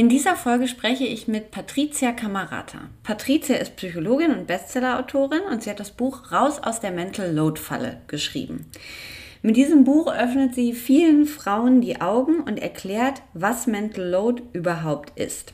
In dieser Folge spreche ich mit Patricia Camarata. Patricia ist Psychologin und Bestsellerautorin und sie hat das Buch Raus aus der Mental Load Falle geschrieben. Mit diesem Buch öffnet sie vielen Frauen die Augen und erklärt, was Mental Load überhaupt ist.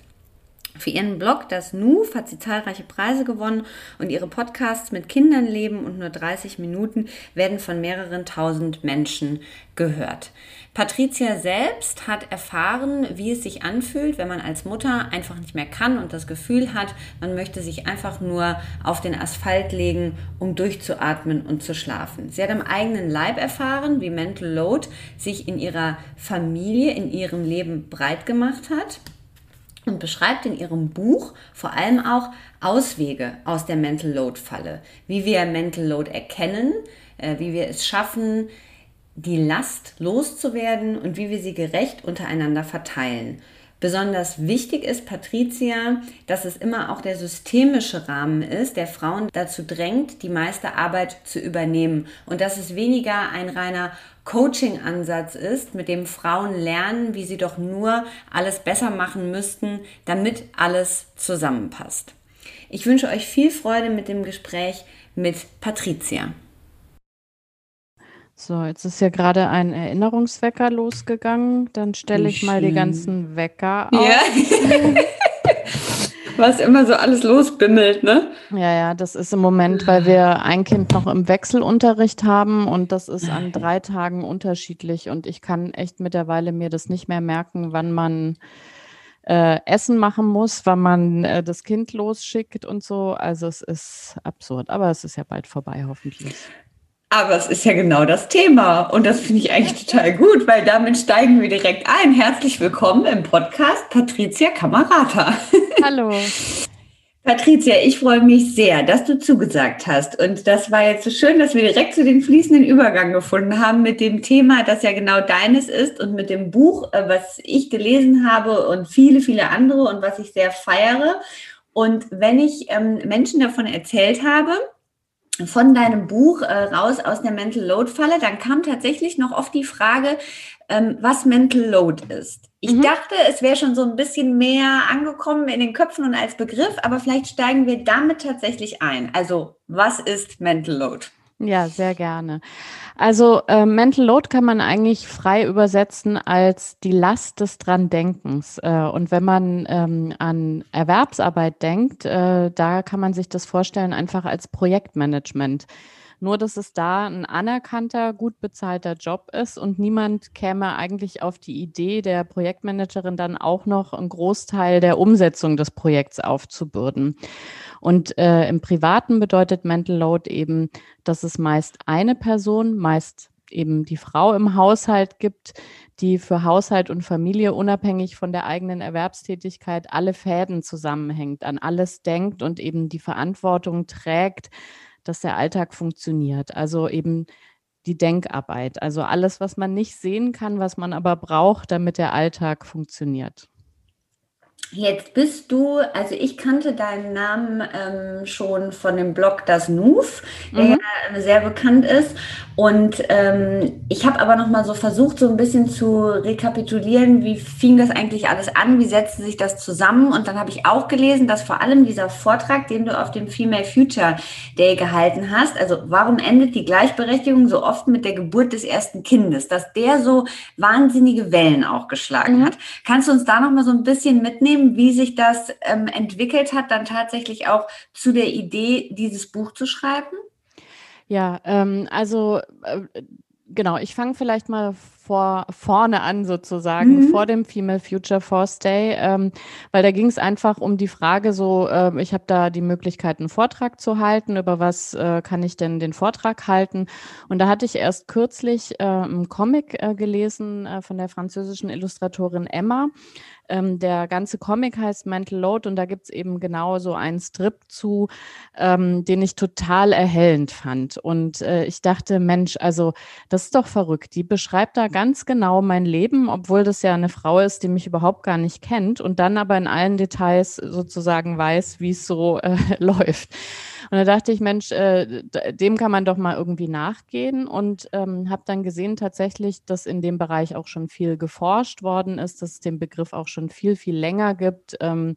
Für ihren Blog Das Nuf hat sie zahlreiche Preise gewonnen und ihre Podcasts mit Kindern leben und nur 30 Minuten werden von mehreren tausend Menschen gehört. Patricia selbst hat erfahren, wie es sich anfühlt, wenn man als Mutter einfach nicht mehr kann und das Gefühl hat, man möchte sich einfach nur auf den Asphalt legen, um durchzuatmen und zu schlafen. Sie hat am eigenen Leib erfahren, wie Mental Load sich in ihrer Familie, in ihrem Leben breit gemacht hat und beschreibt in ihrem Buch vor allem auch Auswege aus der Mental Load Falle, wie wir Mental Load erkennen, äh, wie wir es schaffen, die Last loszuwerden und wie wir sie gerecht untereinander verteilen. Besonders wichtig ist Patricia, dass es immer auch der systemische Rahmen ist, der Frauen dazu drängt, die meiste Arbeit zu übernehmen und dass es weniger ein reiner Coaching-Ansatz ist, mit dem Frauen lernen, wie sie doch nur alles besser machen müssten, damit alles zusammenpasst. Ich wünsche euch viel Freude mit dem Gespräch mit Patricia. So, jetzt ist ja gerade ein Erinnerungswecker losgegangen. Dann stelle ich mal die ganzen Wecker auf. Ja. Was immer so alles losbimmelt, ne? Ja, ja, das ist im Moment, weil wir ein Kind noch im Wechselunterricht haben und das ist an drei Tagen unterschiedlich und ich kann echt mittlerweile mir das nicht mehr merken, wann man äh, Essen machen muss, wann man äh, das Kind losschickt und so. Also es ist absurd, aber es ist ja bald vorbei, hoffentlich. Aber es ist ja genau das Thema und das finde ich eigentlich total gut, weil damit steigen wir direkt ein. Herzlich willkommen im Podcast Patricia Kamerata. Hallo. Patricia, ich freue mich sehr, dass du zugesagt hast. Und das war jetzt so schön, dass wir direkt zu den fließenden Übergang gefunden haben mit dem Thema, das ja genau deines ist und mit dem Buch, äh, was ich gelesen habe und viele, viele andere und was ich sehr feiere. Und wenn ich ähm, Menschen davon erzählt habe, von deinem Buch äh, raus aus der Mental Load Falle, dann kam tatsächlich noch oft die Frage, ähm, was Mental Load ist. Ich mhm. dachte, es wäre schon so ein bisschen mehr angekommen in den Köpfen und als Begriff, aber vielleicht steigen wir damit tatsächlich ein. Also, was ist Mental Load? Ja, sehr gerne. Also äh, Mental Load kann man eigentlich frei übersetzen als die Last des Dran-Denkens. Äh, und wenn man ähm, an Erwerbsarbeit denkt, äh, da kann man sich das vorstellen einfach als Projektmanagement. Nur, dass es da ein anerkannter, gut bezahlter Job ist und niemand käme eigentlich auf die Idee, der Projektmanagerin dann auch noch einen Großteil der Umsetzung des Projekts aufzubürden. Und äh, im Privaten bedeutet Mental Load eben, dass es meist eine Person, meist eben die Frau im Haushalt gibt, die für Haushalt und Familie unabhängig von der eigenen Erwerbstätigkeit alle Fäden zusammenhängt, an alles denkt und eben die Verantwortung trägt, dass der Alltag funktioniert. Also eben die Denkarbeit, also alles, was man nicht sehen kann, was man aber braucht, damit der Alltag funktioniert. Jetzt bist du, also ich kannte deinen Namen ähm, schon von dem Blog Das Nuf, der mhm. ja sehr bekannt ist. Und ähm, ich habe aber noch mal so versucht, so ein bisschen zu rekapitulieren, wie fing das eigentlich alles an, wie setzte sich das zusammen. Und dann habe ich auch gelesen, dass vor allem dieser Vortrag, den du auf dem Female Future Day gehalten hast, also warum endet die Gleichberechtigung so oft mit der Geburt des ersten Kindes, dass der so wahnsinnige Wellen auch geschlagen mhm. hat. Kannst du uns da noch mal so ein bisschen mitnehmen? Mitnehmen, wie sich das ähm, entwickelt hat, dann tatsächlich auch zu der Idee, dieses Buch zu schreiben? Ja, ähm, also äh, genau, ich fange vielleicht mal vor, vorne an sozusagen, mhm. vor dem Female Future Force Day, ähm, weil da ging es einfach um die Frage so, äh, ich habe da die Möglichkeit, einen Vortrag zu halten, über was äh, kann ich denn den Vortrag halten? Und da hatte ich erst kürzlich äh, einen Comic äh, gelesen äh, von der französischen Illustratorin Emma, ähm, der ganze Comic heißt Mental Load und da gibt es eben genau so einen Strip zu, ähm, den ich total erhellend fand. Und äh, ich dachte, Mensch, also das ist doch verrückt. Die beschreibt da ganz genau mein Leben, obwohl das ja eine Frau ist, die mich überhaupt gar nicht kennt und dann aber in allen Details sozusagen weiß, wie es so äh, läuft. Und da dachte ich, Mensch, äh, dem kann man doch mal irgendwie nachgehen und ähm, habe dann gesehen tatsächlich, dass in dem Bereich auch schon viel geforscht worden ist, dass es den Begriff auch schon viel, viel länger gibt. Ähm,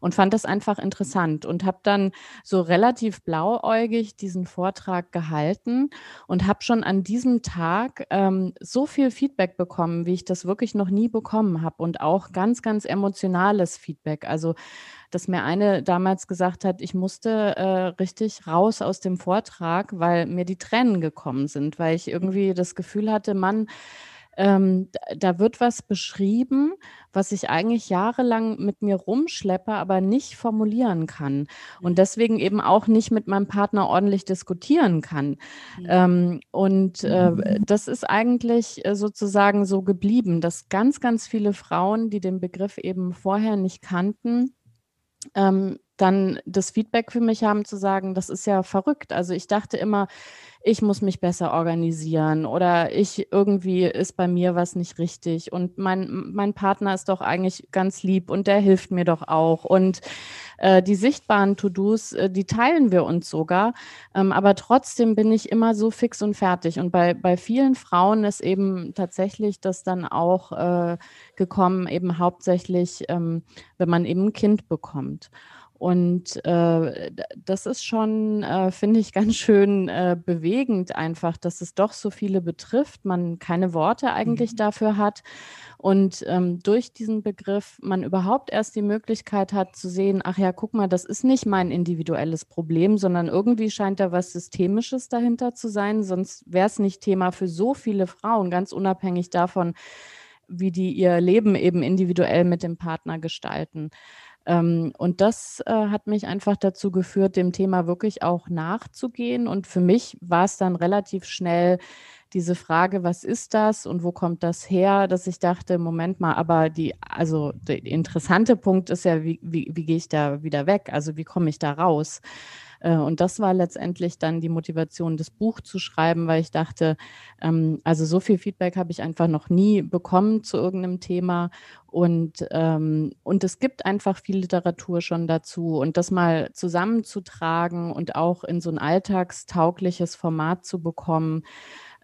und fand das einfach interessant und habe dann so relativ blauäugig diesen Vortrag gehalten und habe schon an diesem Tag ähm, so viel Feedback bekommen, wie ich das wirklich noch nie bekommen habe und auch ganz, ganz emotionales Feedback. Also dass mir eine damals gesagt hat, ich musste äh, richtig raus aus dem Vortrag, weil mir die Tränen gekommen sind, weil ich irgendwie das Gefühl hatte, Mann, ähm, da wird was beschrieben, was ich eigentlich jahrelang mit mir rumschleppe, aber nicht formulieren kann und mhm. deswegen eben auch nicht mit meinem Partner ordentlich diskutieren kann. Ja. Ähm, und äh, mhm. das ist eigentlich äh, sozusagen so geblieben, dass ganz, ganz viele Frauen, die den Begriff eben vorher nicht kannten, ähm, dann das Feedback für mich haben zu sagen, das ist ja verrückt. Also ich dachte immer, ich muss mich besser organisieren oder ich irgendwie ist bei mir was nicht richtig und mein, mein Partner ist doch eigentlich ganz lieb und der hilft mir doch auch und äh, die sichtbaren To-Dos, äh, die teilen wir uns sogar, ähm, aber trotzdem bin ich immer so fix und fertig und bei, bei vielen Frauen ist eben tatsächlich das dann auch äh, gekommen, eben hauptsächlich, ähm, wenn man eben ein Kind bekommt. Und äh, das ist schon, äh, finde ich, ganz schön äh, bewegend einfach, dass es doch so viele betrifft, man keine Worte eigentlich mhm. dafür hat und ähm, durch diesen Begriff man überhaupt erst die Möglichkeit hat zu sehen, ach ja, guck mal, das ist nicht mein individuelles Problem, sondern irgendwie scheint da was Systemisches dahinter zu sein, sonst wäre es nicht Thema für so viele Frauen, ganz unabhängig davon, wie die ihr Leben eben individuell mit dem Partner gestalten. Ähm, und das äh, hat mich einfach dazu geführt, dem Thema wirklich auch nachzugehen. Und für mich war es dann relativ schnell diese Frage, was ist das und wo kommt das her, dass ich dachte, Moment mal, aber die, also der interessante Punkt ist ja, wie, wie, wie gehe ich da wieder weg? Also wie komme ich da raus? Äh, und das war letztendlich dann die Motivation, das Buch zu schreiben, weil ich dachte, ähm, also so viel Feedback habe ich einfach noch nie bekommen zu irgendeinem Thema. Und, ähm, und es gibt einfach viel Literatur schon dazu. Und das mal zusammenzutragen und auch in so ein alltagstaugliches Format zu bekommen,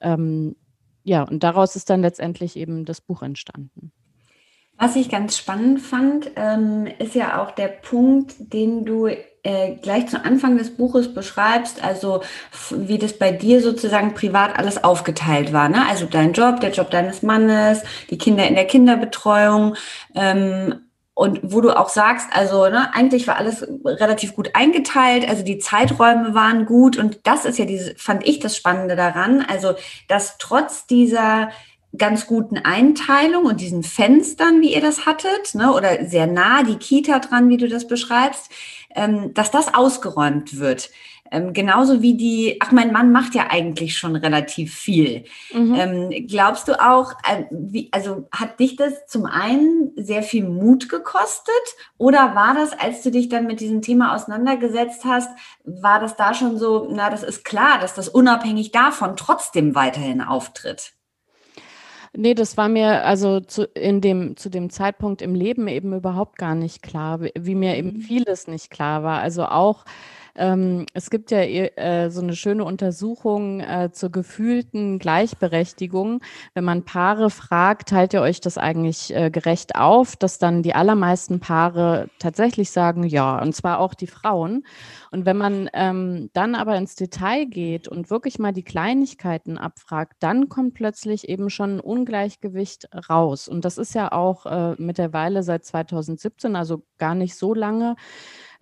ähm, ja, und daraus ist dann letztendlich eben das Buch entstanden. Was ich ganz spannend fand, ähm, ist ja auch der Punkt, den du äh, gleich zu Anfang des Buches beschreibst, also wie das bei dir sozusagen privat alles aufgeteilt war. Ne? Also dein Job, der Job deines Mannes, die Kinder in der Kinderbetreuung. Ähm, und wo du auch sagst, also ne, eigentlich war alles relativ gut eingeteilt, also die Zeiträume waren gut und das ist ja diese, fand ich das Spannende daran, also dass trotz dieser ganz guten Einteilung und diesen Fenstern, wie ihr das hattet, ne, oder sehr nah die Kita dran, wie du das beschreibst, ähm, dass das ausgeräumt wird. Ähm, genauso wie die, ach, mein Mann macht ja eigentlich schon relativ viel. Mhm. Ähm, glaubst du auch, äh, wie, also hat dich das zum einen sehr viel Mut gekostet oder war das, als du dich dann mit diesem Thema auseinandergesetzt hast, war das da schon so, na, das ist klar, dass das unabhängig davon trotzdem weiterhin auftritt? Nee, das war mir also zu, in dem, zu dem Zeitpunkt im Leben eben überhaupt gar nicht klar, wie, mir eben mhm. vieles nicht klar war. Also auch Ähm, es gibt ja äh, so eine schöne Untersuchung äh, zur gefühlten Gleichberechtigung. Wenn man Paare fragt, teilt ihr euch das eigentlich äh, gerecht auf, dass dann die allermeisten Paare tatsächlich sagen, ja, und zwar auch die Frauen. Und wenn man ähm, dann aber ins Detail geht und wirklich mal die Kleinigkeiten abfragt, dann kommt plötzlich eben schon ein Ungleichgewicht raus. Und das ist ja auch äh, mittlerweile seit 2017, also gar nicht so lange,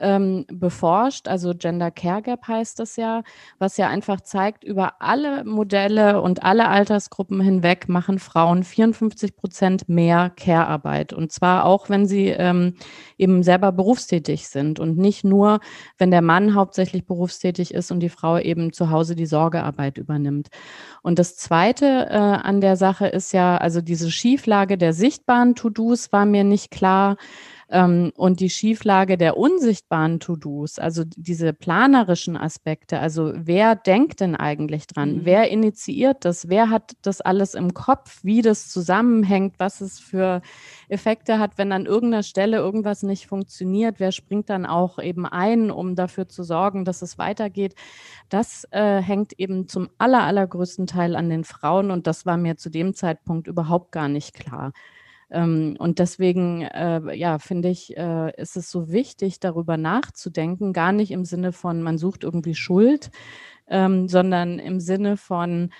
ähm, beforscht. Also Gender Care Gap heißt das ja, was ja einfach zeigt, über alle Modelle und alle Altersgruppen hinweg machen Frauen 54 Prozent mehr Care-Arbeit. Und zwar auch, wenn sie ähm, eben selber berufstätig sind und nicht nur, wenn der Mann hauptsächlich berufstätig ist und die Frau eben zu Hause die Sorgearbeit übernimmt. Und das Zweite äh, an der Sache ist ja, also diese Schieflage der sichtbaren To-Dos war mir nicht klar. Ähm, und die Schieflage der unsichtbaren To-Dos, also diese planerischen Aspekte, also wer denkt denn eigentlich dran? Mhm. Wer initiiert das? Wer hat das alles im Kopf? Wie das zusammenhängt? Was es für Effekte hat, wenn an irgendeiner Stelle irgendwas nicht funktioniert? Wer springt dann auch eben ein, um dafür zu sorgen, dass es weitergeht? Das äh, hängt eben zum aller, allergrößten Teil an den Frauen und das war mir zu dem Zeitpunkt überhaupt gar nicht klar. Ähm, und deswegen, äh, ja, finde ich, äh, ist es so wichtig, darüber nachzudenken, gar nicht im Sinne von, man sucht irgendwie Schuld, ähm, sondern im Sinne von,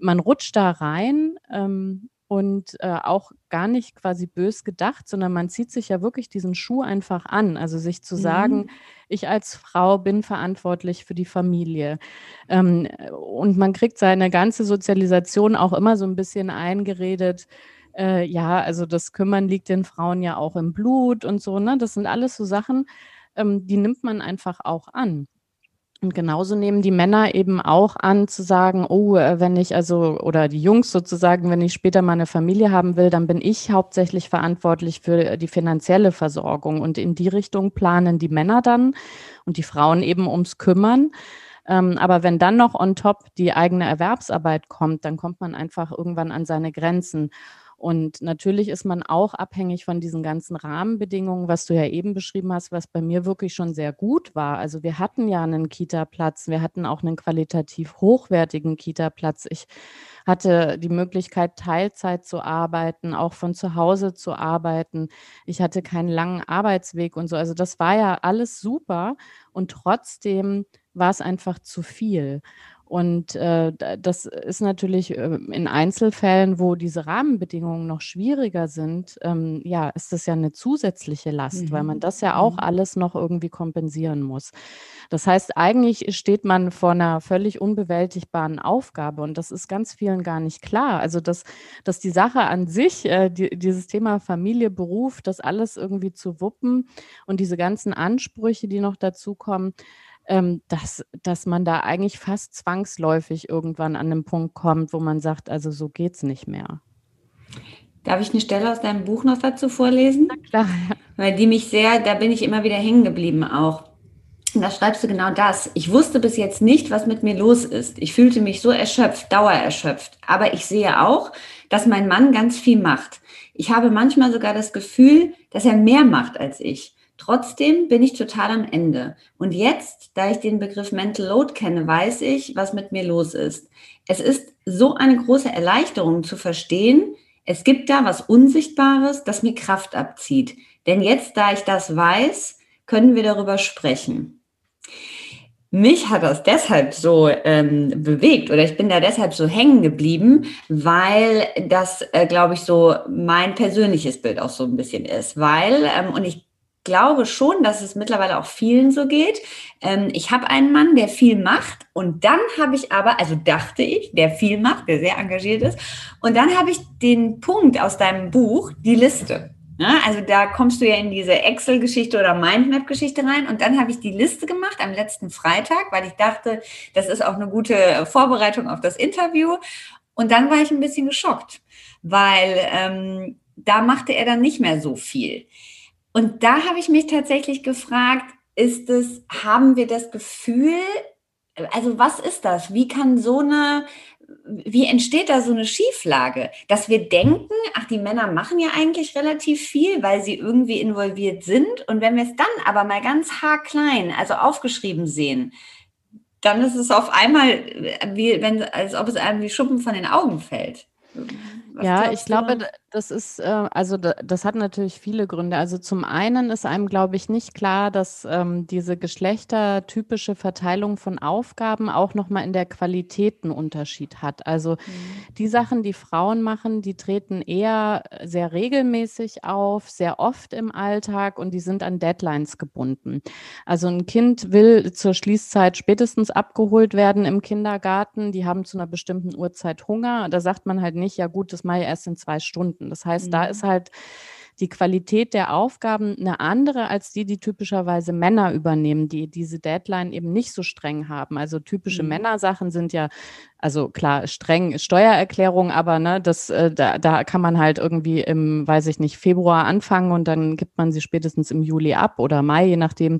man rutscht da rein ähm, und äh, auch gar nicht quasi bös gedacht, sondern man zieht sich ja wirklich diesen Schuh einfach an. Also sich zu sagen, mhm. ich als Frau bin verantwortlich für die Familie. Ähm, und man kriegt seine ganze Sozialisation auch immer so ein bisschen eingeredet äh, ja, also das Kümmern liegt den Frauen ja auch im Blut und so, ne? Das sind alles so Sachen, ähm, die nimmt man einfach auch an. Und genauso nehmen die Männer eben auch an zu sagen, oh, äh, wenn ich also, oder die Jungs sozusagen, wenn ich später mal eine Familie haben will, dann bin ich hauptsächlich verantwortlich für die finanzielle Versorgung. Und in die Richtung planen die Männer dann und die Frauen eben ums Kümmern. Ähm, aber wenn dann noch on top die eigene Erwerbsarbeit kommt, dann kommt man einfach irgendwann an seine Grenzen. Und natürlich ist man auch abhängig von diesen ganzen Rahmenbedingungen, was du ja eben beschrieben hast, was bei mir wirklich schon sehr gut war. Also wir hatten ja einen Kita-Platz, wir hatten auch einen qualitativ hochwertigen Kita-Platz. Ich hatte die Möglichkeit, Teilzeit zu arbeiten, auch von zu Hause zu arbeiten. Ich hatte keinen langen Arbeitsweg und so. Also das war ja alles super und trotzdem war es einfach zu viel. Und äh, das ist natürlich äh, in Einzelfällen, wo diese Rahmenbedingungen noch schwieriger sind, ähm, ja, ist das ja eine zusätzliche Last, mhm. weil man mhm. das ja auch mhm. alles noch irgendwie kompensieren muss. Das heißt, eigentlich steht man vor einer völlig unbewältigbaren Aufgabe und das ist ganz vielen gar nicht klar. Also, dass, dass die Sache an sich, äh, die, dieses Thema Familie, Beruf, das alles irgendwie zu wuppen und diese ganzen Ansprüche, die noch dazukommen, ähm, dass, dass man da eigentlich fast zwangsläufig irgendwann an den Punkt kommt, wo man sagt, also so geht es nicht mehr. Darf ich eine Stelle aus deinem Buch noch dazu vorlesen? Na klar. Weil die mich sehr, da bin ich immer wieder hängen geblieben auch. Und da schreibst du genau das. Ich wusste bis jetzt nicht, was mit mir los ist. Ich fühlte mich so erschöpft, dauererschöpft. Aber ich sehe auch, dass mein Mann ganz viel macht. Ich habe manchmal sogar das Gefühl, dass er mehr macht als ich. Trotzdem bin ich total am Ende. Und jetzt, da ich den Begriff Mental Load kenne, weiß ich, was mit mir los ist. Es ist so eine große Erleichterung zu verstehen, es gibt da was Unsichtbares, das mir Kraft abzieht. Denn jetzt, da ich das weiß, können wir darüber sprechen. Mich hat das deshalb so ähm, bewegt oder ich bin da deshalb so hängen geblieben, weil das, äh, glaube ich, so mein persönliches Bild auch so ein bisschen ist. Weil, ähm, und ich glaube schon, dass es mittlerweile auch vielen so geht. Ähm, ich habe einen Mann, der viel macht und dann habe ich aber, also dachte ich, der viel macht, der sehr engagiert ist. Und dann habe ich den Punkt aus deinem Buch, die Liste. Also da kommst du ja in diese Excel-Geschichte oder Mindmap-Geschichte rein. Und dann habe ich die Liste gemacht am letzten Freitag, weil ich dachte, das ist auch eine gute Vorbereitung auf das Interview. Und dann war ich ein bisschen geschockt, weil ähm, da machte er dann nicht mehr so viel. Und da habe ich mich tatsächlich gefragt, ist es, haben wir das Gefühl, also was ist das? Wie kann so eine, wie entsteht da so eine Schieflage, dass wir denken, ach, die Männer machen ja eigentlich relativ viel, weil sie irgendwie involviert sind. Und wenn wir es dann aber mal ganz haarklein, also aufgeschrieben sehen, dann ist es auf einmal, wie wenn, als ob es einem wie Schuppen von den Augen fällt. Was ja, ich glaube, das ist, äh, also das hat natürlich viele Gründe. Also zum einen ist einem, glaube ich, nicht klar, dass ähm, diese geschlechtertypische Verteilung von Aufgaben auch nochmal in der Qualität einen Unterschied hat. Also mhm. die Sachen, die Frauen machen, die treten eher sehr regelmäßig auf, sehr oft im Alltag und die sind an Deadlines gebunden. Also ein Kind will zur Schließzeit spätestens abgeholt werden im Kindergarten. Die haben zu einer bestimmten Uhrzeit Hunger. Da sagt man halt nicht, ja gut, das mache ich erst in zwei Stunden. Stunden. Das heißt, mhm. da ist halt die Qualität der Aufgaben eine andere als die, die typischerweise Männer übernehmen, die diese Deadline eben nicht so streng haben. Also typische mhm. Männersachen sind ja, also klar, streng Steuererklärung, aber ne, das, äh, da, da kann man halt irgendwie im, weiß ich nicht, Februar anfangen und dann gibt man sie spätestens im Juli ab oder Mai, je nachdem,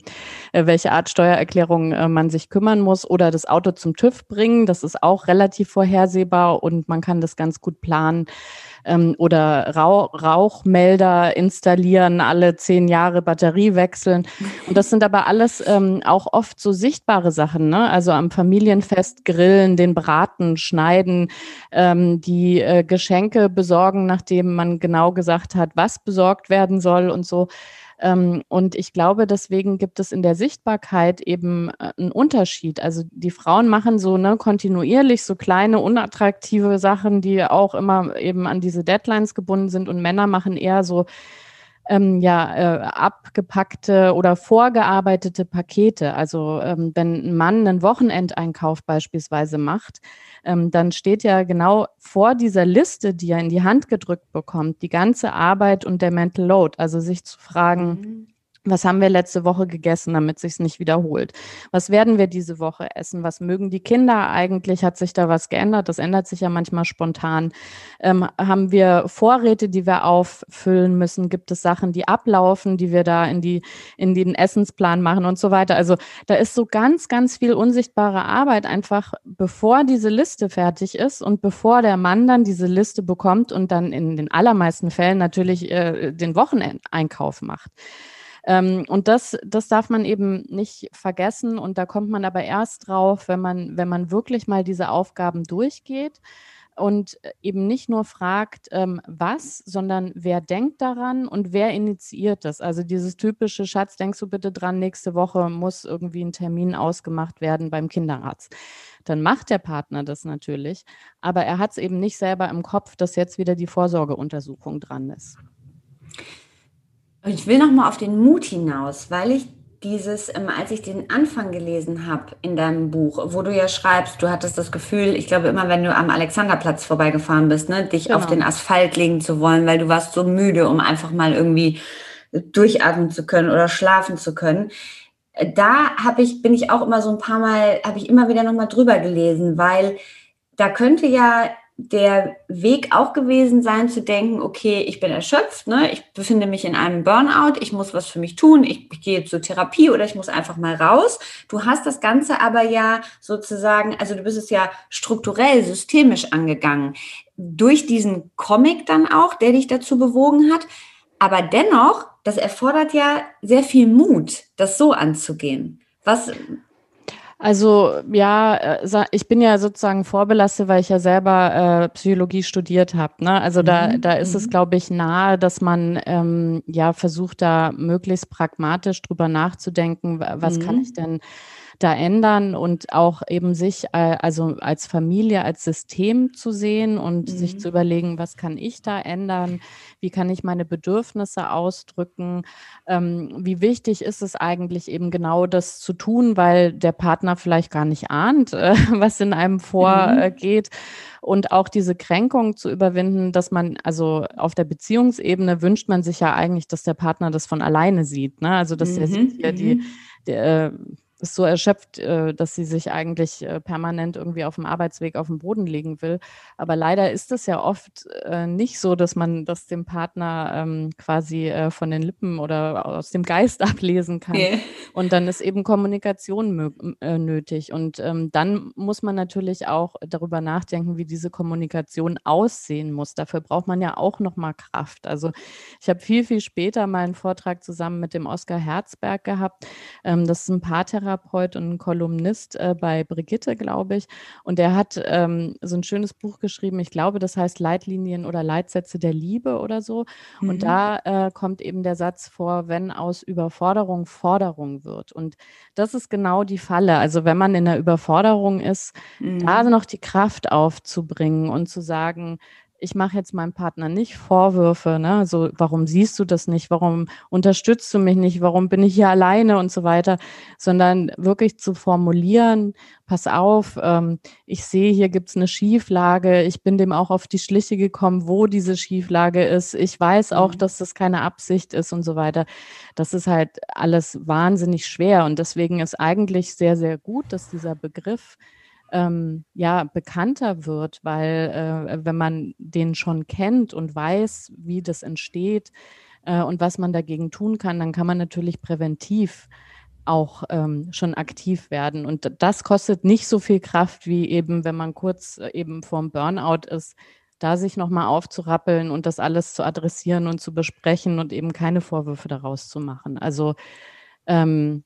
äh, welche Art Steuererklärung äh, man sich kümmern muss oder das Auto zum TÜV bringen. Das ist auch relativ vorhersehbar und man kann das ganz gut planen ähm, oder Rauch, Rauchmelder installieren, alle zehn Jahre Batterie wechseln. Und das sind aber alles ähm, auch oft so sichtbare Sachen, ne? Also am Familienfest grillen, den Braten schneiden, ähm, die äh, Geschenke besorgen, nachdem man genau gesagt hat, was besorgt werden soll und so. Ähm, und ich glaube, deswegen gibt es in der Sichtbarkeit eben äh, einen Unterschied. Also die Frauen machen so ne, kontinuierlich so kleine, unattraktive Sachen, die auch immer eben an diese Deadlines gebunden sind und Männer machen eher so ähm, ja, äh, abgepackte oder vorgearbeitete Pakete. Also ähm, wenn ein Mann einen Wochenendeinkauf beispielsweise macht, ähm, dann steht ja genau vor dieser Liste, die er in die Hand gedrückt bekommt, die ganze Arbeit und der Mental Load. Also sich zu fragen, mhm was haben wir letzte Woche gegessen, damit sich nicht wiederholt? Was werden wir diese Woche essen? Was mögen die Kinder eigentlich? Hat sich da was geändert? Das ändert sich ja manchmal spontan. Ähm, haben wir Vorräte, die wir auffüllen müssen? Gibt es Sachen, die ablaufen, die wir da in die in den Essensplan machen und so weiter? Also da ist so ganz, ganz viel unsichtbare Arbeit einfach, bevor diese Liste fertig ist und bevor der Mann dann diese Liste bekommt und dann in den allermeisten Fällen natürlich äh, den Wocheneinkauf macht. Ähm, und das, das darf man eben nicht vergessen. Und da kommt man aber erst drauf, wenn man, wenn man wirklich mal diese Aufgaben durchgeht und eben nicht nur fragt, ähm, was, sondern wer denkt daran und wer initiiert das. Also dieses typische Schatz, denkst du bitte dran, nächste Woche muss irgendwie ein Termin ausgemacht werden beim Kinderarzt. Dann macht der Partner das natürlich, aber er hat es eben nicht selber im Kopf, dass jetzt wieder die Vorsorgeuntersuchung dran ist. Ich will noch mal auf den Mut hinaus, weil ich dieses, ähm, als ich den Anfang gelesen habe in deinem Buch, wo du ja schreibst, du hattest das Gefühl, ich glaube immer, wenn du am Alexanderplatz vorbeigefahren bist, ne, dich genau. auf den Asphalt legen zu wollen, weil du warst so müde, um einfach mal irgendwie durchatmen zu können oder schlafen zu können. Da habe ich, bin ich auch immer so ein paar Mal, habe ich immer wieder noch mal drüber gelesen, weil da könnte ja der Weg auch gewesen sein, zu denken, okay, ich bin erschöpft, ne? ich befinde mich in einem Burnout, ich muss was für mich tun, ich, ich gehe zur Therapie oder ich muss einfach mal raus. Du hast das Ganze aber ja sozusagen, also du bist es ja strukturell, systemisch angegangen. Durch diesen Comic dann auch, der dich dazu bewogen hat. Aber dennoch, das erfordert ja sehr viel Mut, das so anzugehen. Was, also ja, äh, ich bin ja sozusagen vorbelastet, weil ich ja selber äh, Psychologie studiert habe. Ne? Also da, mhm. da ist es, mhm. glaube ich, nahe, dass man ähm, ja versucht, da möglichst pragmatisch drüber nachzudenken, was mhm. kann ich denn da ändern und auch eben sich äh, also als Familie, als System zu sehen und mhm. sich zu überlegen, was kann ich da ändern, wie kann ich meine Bedürfnisse ausdrücken, ähm, wie wichtig ist es eigentlich eben genau das zu tun, weil der Partner vielleicht gar nicht ahnt, äh, was in einem mhm. vorgeht. Mhm und auch diese Kränkung zu überwinden, dass man, also auf der Beziehungsebene wünscht man sich ja eigentlich, dass der Partner das von alleine sieht. Ne? Also dass mhm, er sieht ja die, die, äh, ist so erschöpft, äh, dass sie sich eigentlich äh, permanent irgendwie auf dem Arbeitsweg auf den Boden legen will. Aber leider ist es ja oft äh, nicht so, dass man das dem Partner ähm, quasi von den Lippen oder aus dem Geist ablesen kann. Yeah. Und dann ist eben Kommunikation nötig. Und ähm, dann muss man natürlich auch darüber nachdenken, wie diese Kommunikation aussehen muss. Dafür braucht man ja auch nochmal Kraft. Also ich habe viel, viel später mal einen Vortrag zusammen mit dem Oskar Herzberg gehabt. Ähm, das ist ein Paartherapeut Paartherapeut und ein Kolumnist äh, bei Brigitte, glaube ich. Und der hat ähm, so ein schönes Buch geschrieben, ich glaube, das heißt Leitlinien oder Leitsätze der Liebe oder so. Mhm. Und da äh, kommt eben der Satz vor, wenn aus Überforderung Forderung wird. Und das ist genau die Falle. Also wenn man in der Überforderung ist, mhm. da noch die Kraft aufzubringen und zu sagen, ich mache jetzt meinem Partner nicht Vorwürfe, ne? So, warum siehst du das nicht? Warum unterstützt du mich nicht? Warum bin ich hier alleine und so weiter? Sondern wirklich zu formulieren, pass auf, ähm, ich sehe, hier gibt's eine Schieflage. Ich bin dem auch auf die Schliche gekommen, wo diese Schieflage ist. Ich weiß auch, mhm. dass das keine Absicht ist und so weiter. Das ist halt alles wahnsinnig schwer. Und deswegen ist eigentlich sehr, sehr gut, dass dieser Begriff ähm, ja bekannter wird, weil äh, wenn man den schon kennt und weiß, wie das entsteht äh, und was man dagegen tun kann, dann kann man natürlich präventiv auch ähm, schon aktiv werden. Und das kostet nicht so viel Kraft, wie eben, wenn man kurz äh, eben vorm Burnout ist, da sich nochmal aufzurappeln und das alles zu adressieren und zu besprechen und eben keine Vorwürfe daraus zu machen. Also ähm,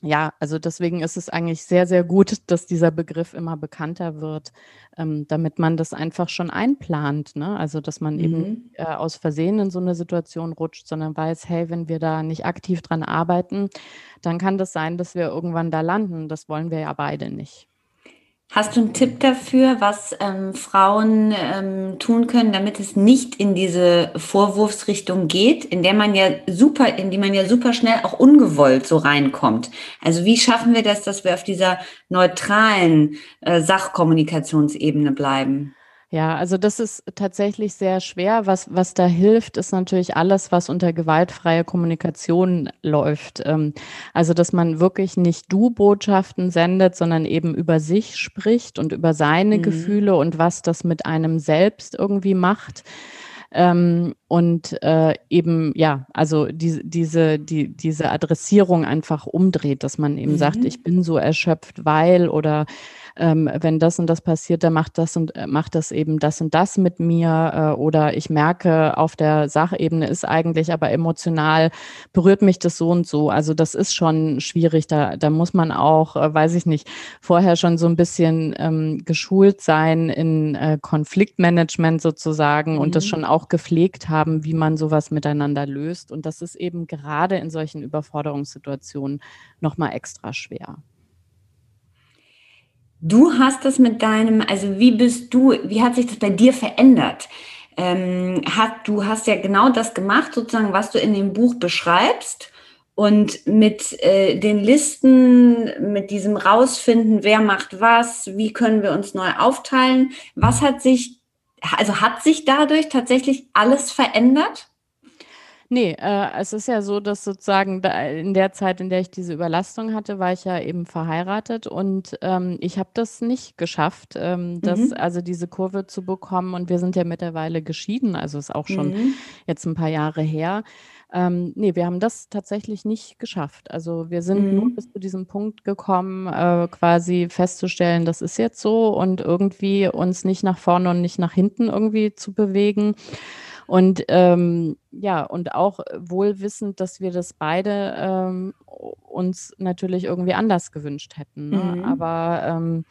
ja, also deswegen ist es eigentlich sehr, sehr gut, dass dieser Begriff immer bekannter wird, ähm, damit man das einfach schon einplant. Ne? Also, dass man mhm. eben äh, aus Versehen in so eine Situation rutscht, sondern weiß, hey, wenn wir da nicht aktiv dran arbeiten, dann kann das sein, dass wir irgendwann da landen. Das wollen wir ja beide nicht. Hast du einen Tipp dafür, was ähm, Frauen ähm, tun können, damit es nicht in diese Vorwurfsrichtung geht, in der man ja super, in die man ja super schnell auch ungewollt so reinkommt? Also wie schaffen wir das, dass wir auf dieser neutralen äh, Sachkommunikationsebene bleiben? Ja, also das ist tatsächlich sehr schwer. Was, was da hilft, ist natürlich alles, was unter gewaltfreie Kommunikation läuft. Ähm, also, dass man wirklich nicht Du-Botschaften sendet, sondern eben über sich spricht und über seine mhm. Gefühle und was das mit einem selbst irgendwie macht. Ähm, und äh, eben, ja, also die, diese, die, diese Adressierung einfach umdreht, dass man eben mhm. sagt, ich bin so erschöpft, weil oder ähm, wenn das und das passiert, dann macht das und äh, macht das eben das und das mit mir äh, oder ich merke, auf der Sachebene ist eigentlich, aber emotional berührt mich das so und so. Also das ist schon schwierig. Da, da muss man auch, äh, weiß ich nicht, vorher schon so ein bisschen ähm, geschult sein in äh, Konfliktmanagement sozusagen mhm. und das mhm. schon auch gepflegt haben, wie man sowas miteinander löst. Und das ist eben gerade in solchen Überforderungssituationen nochmal extra schwer. Du hast das mit deinem, also wie bist du, wie hat sich das bei dir verändert? Ähm, hat, du hast ja genau das gemacht, sozusagen, was du in dem Buch beschreibst. Und mit äh, den Listen, mit diesem Rausfinden, wer macht was, wie können wir uns neu aufteilen, was hat sich, also hat sich dadurch tatsächlich alles verändert? Nee, äh, es ist ja so, dass sozusagen da in der Zeit, in der ich diese Überlastung hatte, war ich ja eben verheiratet und ähm, ich habe das nicht geschafft, ähm, das, Mhm. also diese Kurve zu bekommen. Und wir sind ja mittlerweile geschieden, also ist auch schon Mhm. jetzt ein paar Jahre her. Ähm, ne, wir haben das tatsächlich nicht geschafft. Also wir sind nur mhm. bis zu diesem Punkt gekommen, äh, quasi festzustellen, das ist jetzt so und irgendwie uns nicht nach vorne und nicht nach hinten irgendwie zu bewegen. Und ähm, ja, und auch wohl wissend, dass wir das beide ähm, uns natürlich irgendwie anders gewünscht hätten. Ne? Mhm. Aber ähm,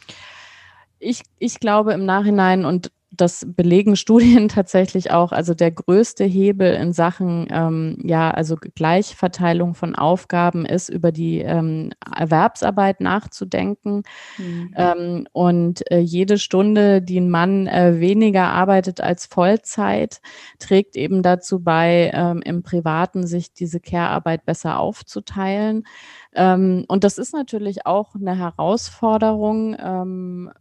ich, ich glaube im Nachhinein, und das belegen Studien tatsächlich auch. Also der größte Hebel in Sachen, ähm, ja, also Gleichverteilung von Aufgaben ist, über die ähm, Erwerbsarbeit nachzudenken. Mhm. Ähm, und äh, jede Stunde, die ein Mann äh, weniger arbeitet als Vollzeit, trägt eben dazu bei, ähm, im Privaten sich diese Care-Arbeit besser aufzuteilen. Ähm, und das ist natürlich auch eine Herausforderung, ähm,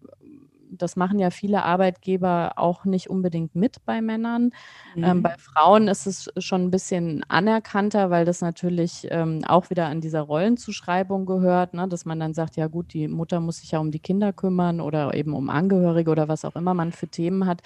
das machen ja viele Arbeitgeber auch nicht unbedingt mit bei Männern. Ähm, mhm. Ähm, bei Frauen ist es schon ein bisschen anerkannter, weil das natürlich ähm, auch wieder an dieser Rollenzuschreibung gehört, ne? dass man dann sagt, ja gut, die Mutter muss sich ja um die Kinder kümmern oder eben um Angehörige oder was auch immer man für Themen hat.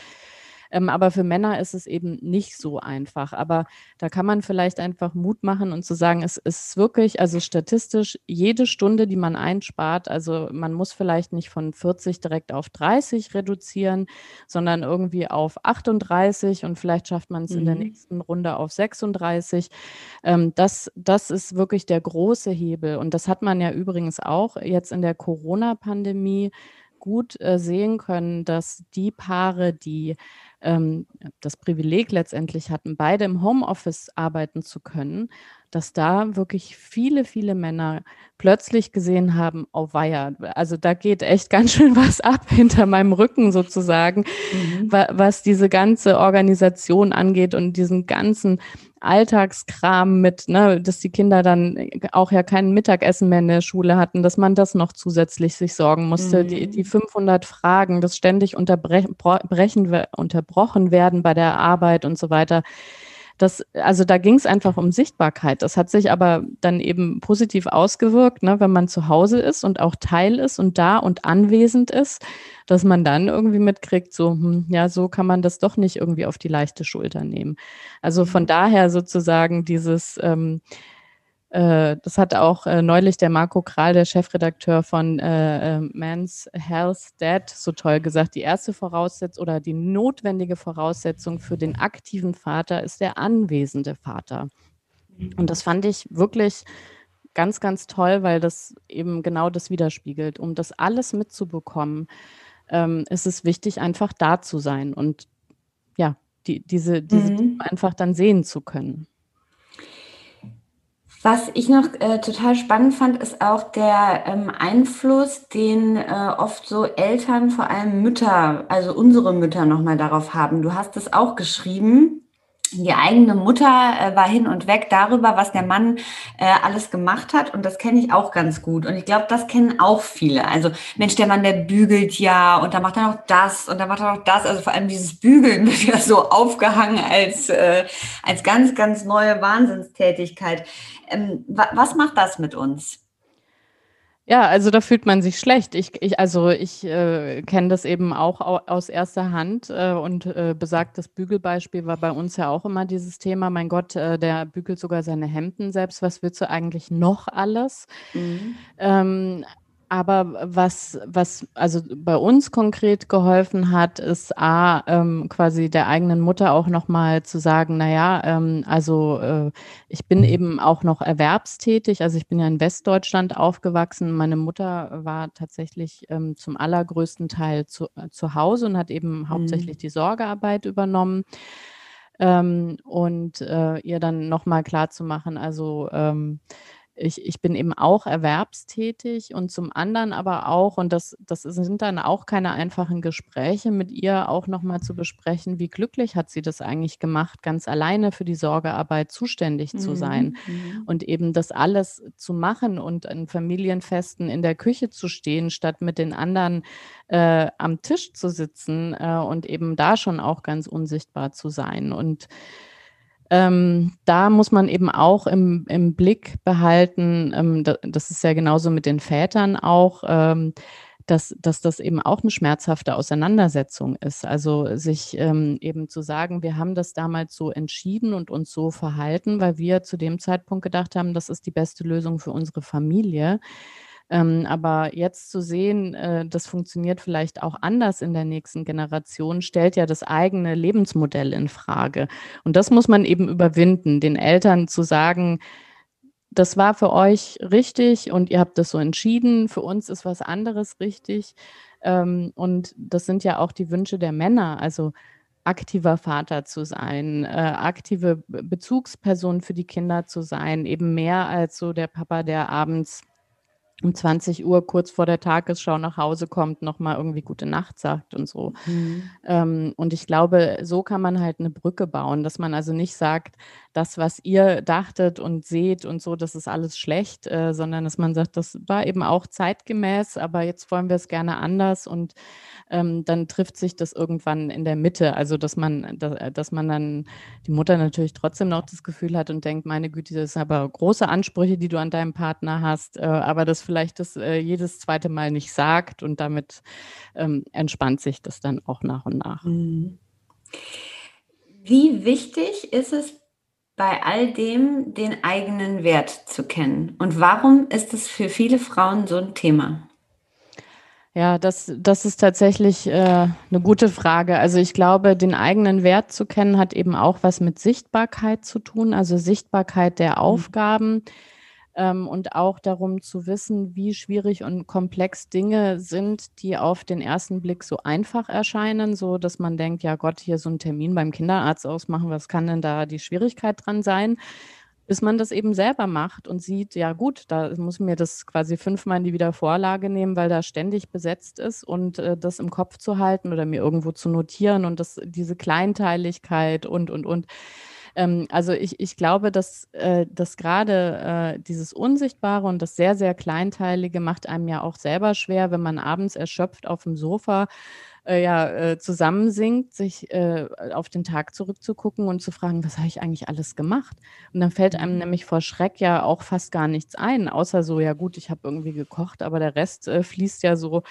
Ähm, aber für Männer ist es eben nicht so einfach. Aber da kann man vielleicht einfach Mut machen und zu sagen, es ist wirklich, also statistisch, jede Stunde, die man einspart, also man muss vielleicht nicht von 40 direkt auf 30 reduzieren, sondern irgendwie auf 38 und vielleicht schafft man es mhm. in der mhm. nächsten Runde auf 36. Ähm, das, das ist wirklich der große Hebel. Und das hat man ja übrigens auch jetzt in der Corona-Pandemie gut äh, sehen können, dass die Paare, die ähm, das Privileg letztendlich hatten, beide im Homeoffice arbeiten zu können, dass da wirklich viele, viele Männer plötzlich gesehen haben, oh weia, also da geht echt ganz schön was ab hinter meinem Rücken sozusagen, mhm. was diese ganze Organisation angeht und diesen ganzen Alltagskram mit, ne, dass die Kinder dann auch ja kein Mittagessen mehr in der Schule hatten, dass man das noch zusätzlich sich sorgen musste. Mhm. Die, die 500 Fragen, das ständig unterbrechen, unterbrochen werden bei der Arbeit und so weiter. Das, also da ging es einfach um Sichtbarkeit. Das hat sich aber dann eben positiv ausgewirkt, ne, wenn man zu Hause ist und auch Teil ist und da und anwesend ist, dass man dann irgendwie mitkriegt, so, hm, ja, so kann man das doch nicht irgendwie auf die leichte Schulter nehmen. Also von mhm. daher sozusagen dieses ähm, äh, das hat auch äh, neulich der Marco Kral, der Chefredakteur von äh, äh, Men's Health Dad, so toll gesagt. Die erste Voraussetzung oder die notwendige Voraussetzung für den aktiven Vater ist der anwesende Vater. Und das fand ich wirklich ganz, ganz toll, weil das eben genau das widerspiegelt. Um das alles mitzubekommen, ähm, ist es wichtig, einfach da zu sein und ja, die, diese, diese mhm. einfach dann sehen zu können. Was ich noch äh, total spannend fand, ist auch der ähm, Einfluss, den äh, oft so Eltern, vor allem Mütter, also unsere Mütter nochmal darauf haben. Du hast es auch geschrieben, die eigene Mutter äh, war hin und weg darüber, was der Mann äh, alles gemacht hat. Und das kenne ich auch ganz gut. Und ich glaube, das kennen auch viele. Also, Mensch, der Mann, der bügelt ja und dann macht er noch das und dann macht er noch das. Also vor allem dieses Bügeln wird ja so aufgehangen als, äh, als ganz, ganz neue Wahnsinnstätigkeit. Ähm, wa was macht das mit uns? Ja, also da fühlt man sich schlecht. Ich, ich also ich äh, kenne das eben auch aus erster Hand äh, und äh, besagtes Bügelbeispiel war bei uns ja auch immer dieses Thema. Mein Gott, äh, der bügelt sogar seine Hemden selbst. Was willst du eigentlich noch alles? Mhm. Ähm, aber was, was also bei uns konkret geholfen hat, ist A, ähm, quasi der eigenen Mutter auch nochmal zu sagen, naja, ähm, also äh, ich bin eben auch noch erwerbstätig. Also ich bin ja in Westdeutschland aufgewachsen. Meine Mutter war tatsächlich ähm, zum allergrößten Teil zu, äh, zu Hause und hat eben mhm. hauptsächlich die Sorgearbeit übernommen. Ähm, und äh, ihr dann nochmal klar zu machen, also ähm, ich, ich bin eben auch erwerbstätig und zum anderen aber auch, und das, das sind dann auch keine einfachen Gespräche mit ihr, auch nochmal zu besprechen, wie glücklich hat sie das eigentlich gemacht, ganz alleine für die Sorgearbeit zuständig zu sein mhm. und eben das alles zu machen und an Familienfesten in der Küche zu stehen, statt mit den anderen äh, am Tisch zu sitzen äh, und eben da schon auch ganz unsichtbar zu sein. Und ähm, da muss man eben auch im, im Blick behalten, ähm, da, das ist ja genauso mit den Vätern auch, ähm, dass, dass das eben auch eine schmerzhafte Auseinandersetzung ist. Also sich ähm, eben zu sagen, wir haben das damals so entschieden und uns so verhalten, weil wir zu dem Zeitpunkt gedacht haben, das ist die beste Lösung für unsere Familie. Ähm, aber jetzt zu sehen, äh, das funktioniert vielleicht auch anders in der nächsten Generation, stellt ja das eigene Lebensmodell in Frage. Und das muss man eben überwinden, den Eltern zu sagen, das war für euch richtig und ihr habt das so entschieden. Für uns ist was anderes richtig. Ähm, und das sind ja auch die Wünsche der Männer. Also aktiver Vater zu sein, äh, aktive Bezugsperson für die Kinder zu sein, eben mehr als so der Papa, der abends um 20 Uhr kurz vor der Tagesschau nach Hause kommt, nochmal irgendwie gute Nacht sagt und so. Mhm. Ähm, und ich glaube, so kann man halt eine Brücke bauen, dass man also nicht sagt, das, was ihr dachtet und seht und so, das ist alles schlecht, äh, sondern dass man sagt, das war eben auch zeitgemäß, aber jetzt wollen wir es gerne anders und ähm, dann trifft sich das irgendwann in der Mitte. Also dass man, dass, dass man dann die Mutter natürlich trotzdem noch das Gefühl hat und denkt, meine Güte, das sind aber große Ansprüche, die du an deinem Partner hast, äh, aber das vielleicht das äh, jedes zweite Mal nicht sagt und damit ähm, entspannt sich das dann auch nach und nach. Mhm. Wie wichtig ist es bei all dem, den eigenen Wert zu kennen? Und warum ist es für viele Frauen so ein Thema? Ja, das, das ist tatsächlich äh, eine gute Frage. Also ich glaube, den eigenen Wert zu kennen hat eben auch was mit Sichtbarkeit zu tun, also Sichtbarkeit der mhm. Ähm, und auch darum zu wissen, wie schwierig und komplex Dinge sind, die auf den ersten Blick so einfach erscheinen, so dass man denkt, ja Gott, hier so einen Termin beim Kinderarzt ausmachen, was kann denn da die Schwierigkeit dran sein? bis man das eben selber macht und sieht, ja gut, da muss mir das quasi fünfmal in die Wiedervorlage nehmen, weil da ständig besetzt ist und äh, das im Kopf zu halten oder mir irgendwo zu notieren und das, diese Kleinteiligkeit und, und, und. Ähm, also ich, ich glaube, dass, äh, dass gerade äh, dieses Unsichtbare und das sehr, sehr Kleinteilige macht einem ja auch selber schwer, wenn man abends erschöpft auf dem Sofa äh, ja, äh, zusammensinkt, sich äh, auf den Tag zurückzugucken und zu fragen, was habe ich eigentlich alles gemacht? Und dann fällt einem mhm. nämlich vor Schreck ja auch fast gar nichts ein, außer so, ja gut, ich habe irgendwie gekocht, aber der Rest fließt ja so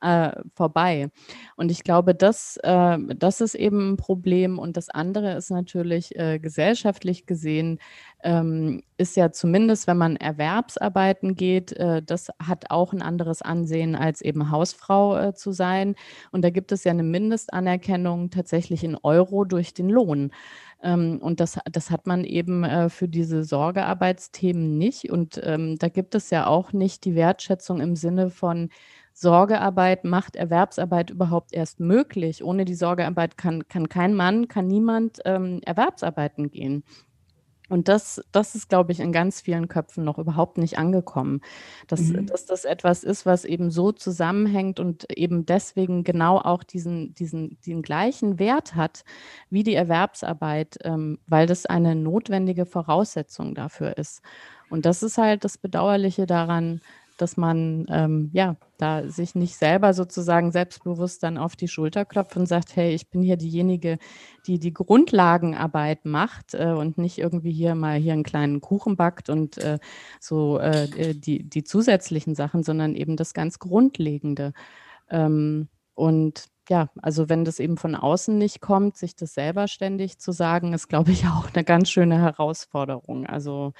äh, vorbei. Und ich glaube, das, äh, das ist eben ein Problem. Und das andere ist natürlich äh, gesellschaftlich gesehen, ähm, ist ja zumindest, wenn man Erwerbsarbeiten geht, äh, das hat auch ein anderes Ansehen, als eben Hausfrau äh, zu sein. Und da gibt es ja eine Mindestanerkennung tatsächlich in Euro durch den Lohn. Ähm, und das, das hat man eben äh, für diese Sorgearbeitsthemen nicht. Und ähm, da gibt es ja auch nicht die Wertschätzung im Sinne von, Sorgearbeit macht Erwerbsarbeit überhaupt erst möglich. Ohne die Sorgearbeit kann, kann kein Mann, kann niemand ähm, Erwerbsarbeiten gehen. Und das, das ist, glaube ich, in ganz vielen Köpfen noch überhaupt nicht angekommen, dass, mhm. dass das etwas ist, was eben so zusammenhängt und eben deswegen genau auch diesen, diesen, den gleichen Wert hat wie die Erwerbsarbeit, ähm, weil das eine notwendige Voraussetzung dafür ist. Und das ist halt das Bedauerliche daran, dass man ähm, ja da sich nicht selber sozusagen selbstbewusst dann auf die Schulter klopft und sagt, hey, ich bin hier diejenige, die die Grundlagenarbeit macht äh, und nicht irgendwie hier mal hier einen kleinen Kuchen backt und äh, so äh, die, die zusätzlichen Sachen, sondern eben das ganz Grundlegende. Ähm, und ja, also wenn das eben von außen nicht kommt, sich das selber ständig zu sagen, ist, glaube ich, auch eine ganz schöne Herausforderung. Also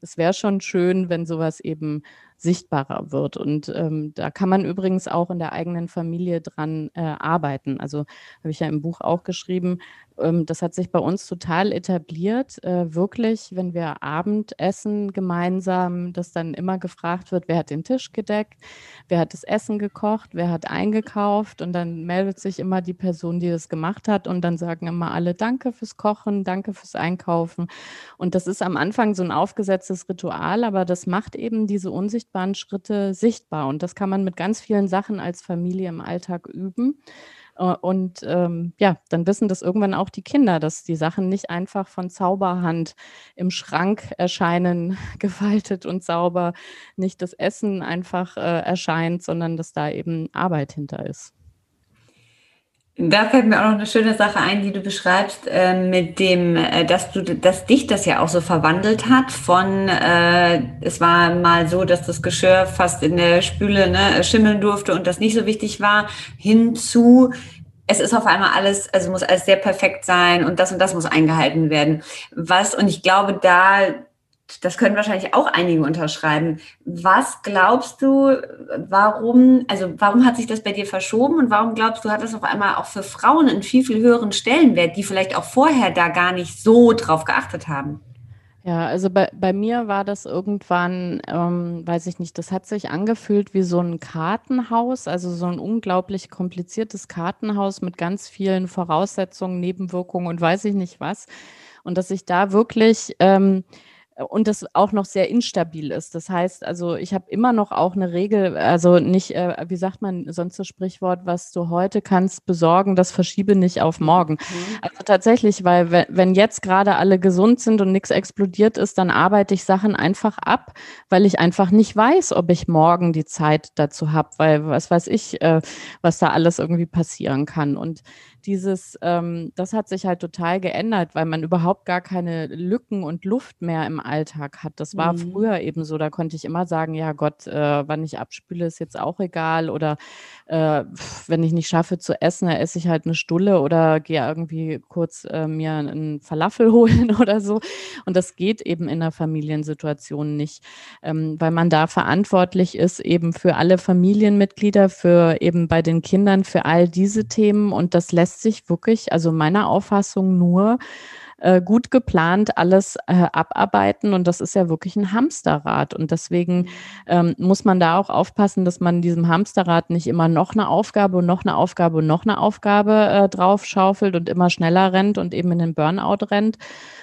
es wäre schon schön, wenn sowas eben sichtbarer wird. Und ähm, da kann man übrigens auch in der eigenen Familie dran äh, arbeiten. Also habe ich ja im Buch auch geschrieben, ähm, das hat sich bei uns total etabliert. Äh, wirklich, wenn wir Abendessen gemeinsam, dass dann immer gefragt wird, wer hat den Tisch gedeckt, wer hat das Essen gekocht, wer hat eingekauft und dann meldet sich immer die Person, die das gemacht hat und dann sagen immer alle Danke fürs Kochen, Danke fürs Einkaufen. Und das ist am Anfang so ein aufgesetztes Ritual, aber das macht eben diese unsichtbaren Schritte sichtbar und das kann man mit ganz vielen Sachen als Familie im Alltag üben. Äh, und ähm, ja, dann wissen das irgendwann auch die Kinder, dass die Sachen nicht einfach von Zauberhand im Schrank erscheinen, gefaltet und sauber, nicht das Essen einfach äh, erscheint, sondern dass da eben Arbeit hinter ist. Da fällt mir auch noch eine schöne Sache ein, die du beschreibst, äh, mit dem, äh, dass du, dass dich das ja auch so verwandelt hat. Von äh, es war mal so, dass das Geschirr fast in der Spüle ne, schimmeln durfte und das nicht so wichtig war, hin zu es ist auf einmal alles, also muss alles sehr perfekt sein und das und das muss eingehalten werden. Was, und ich glaube, da das können wahrscheinlich auch einige unterschreiben. Was glaubst du, warum, also warum hat sich das bei dir verschoben und warum glaubst du, hat das auf einmal auch für Frauen einen viel, viel höheren Stellenwert, die vielleicht auch vorher da gar nicht so drauf geachtet haben? Ja, also bei, bei mir war das irgendwann, ähm, weiß ich nicht, das hat sich angefühlt wie so ein Kartenhaus, also so ein unglaublich kompliziertes Kartenhaus mit ganz vielen Voraussetzungen, Nebenwirkungen und weiß ich nicht was. Und dass ich da wirklich ähm, und das auch noch sehr instabil ist. Das heißt, also ich habe immer noch auch eine Regel, also nicht, äh, wie sagt man sonst das Sprichwort, was du heute kannst besorgen, das verschiebe nicht auf morgen. Mhm. Also tatsächlich, weil wenn, wenn jetzt gerade alle gesund sind und nichts explodiert ist, dann arbeite ich Sachen einfach ab, weil ich einfach nicht weiß, ob ich morgen die Zeit dazu habe, weil was weiß ich, äh, was da alles irgendwie passieren kann. Und dieses, ähm, das hat sich halt total geändert, weil man überhaupt gar keine Lücken und Luft mehr im Alltag hat. Das war mhm. früher eben so, da konnte ich immer sagen, ja Gott, äh, wann ich abspüle, ist jetzt auch egal. Oder äh, wenn ich nicht schaffe zu essen, dann esse ich halt eine Stulle oder gehe irgendwie kurz äh, mir einen Falafel holen oder so. Und das geht eben in der Familiensituation nicht, ähm, weil man da verantwortlich ist eben für alle Familienmitglieder, für eben bei den Kindern, für all diese Themen. Und das lässt lässt sich wirklich, also meiner Auffassung nur äh, gut geplant alles äh, abarbeiten und das ist ja wirklich ein Hamsterrad und deswegen mhm. ähm, muss man da auch aufpassen, dass man diesem Hamsterrad nicht immer noch eine Aufgabe und noch eine Aufgabe und noch eine Aufgabe äh, draufschaufelt und immer schneller rennt und eben in den Burnout rennt,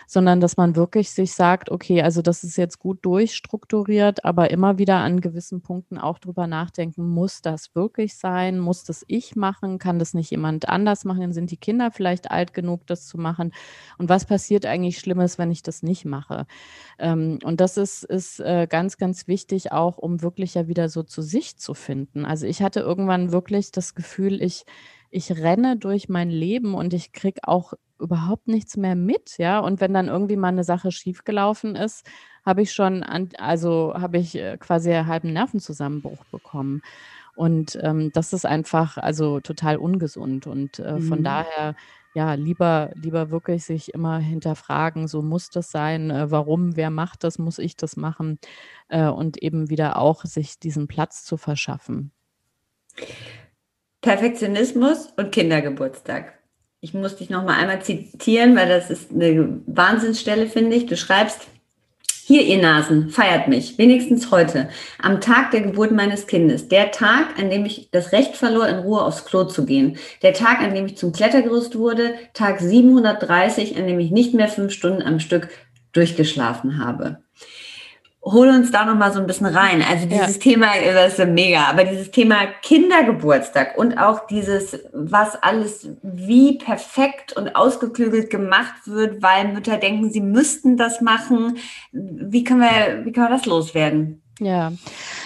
sondern dass man wirklich sich sagt, okay, also das ist jetzt gut durchstrukturiert, aber immer wieder an gewissen Punkten auch drüber nachdenken, muss das wirklich sein? Muss das ich machen? Kann das nicht jemand anders machen? Sind die Kinder vielleicht alt genug, das zu machen? Und was passiert eigentlich Schlimmes, wenn ich das nicht mache? Ähm, und das ist, ist äh, ganz, ganz wichtig auch, um wirklich ja wieder so zu sich zu finden. Also ich hatte irgendwann wirklich das Gefühl, ich, ich renne durch mein Leben und ich kriege auch überhaupt nichts mehr mit, ja. Und wenn dann irgendwie mal eine Sache schiefgelaufen ist, habe ich schon, an, also habe ich äh, quasi einen halben Nervenzusammenbruch bekommen. Und ähm, das ist einfach also total ungesund. Und äh, von mhm. daher, ja, lieber, lieber wirklich sich immer hinterfragen, so muss das sein, äh, warum, wer macht das, muss ich das machen äh, und eben wieder auch sich diesen Platz zu verschaffen. Perfektionismus und Kindergeburtstag. Ich muss dich noch mal einmal zitieren, weil das ist eine Wahnsinnsstelle, finde ich. Du schreibst, hier, ihr Nasen, feiert mich, wenigstens heute, am Tag der Geburt meines Kindes, der Tag, an dem ich das Recht verlor, in Ruhe aufs Klo zu gehen, der Tag, an dem ich zum Klettergerüst wurde, Tag 730, an dem ich nicht mehr fünf Stunden am Stück durchgeschlafen habe hol uns da noch mal so ein bisschen rein. Also dieses ja. Thema, das ist mega, aber dieses Thema Kindergeburtstag und auch dieses, was alles wie perfekt und ausgeklügelt gemacht wird, weil Mütter denken, sie müssten das machen. Wie können wir, wie können wir das loswerden? Ja,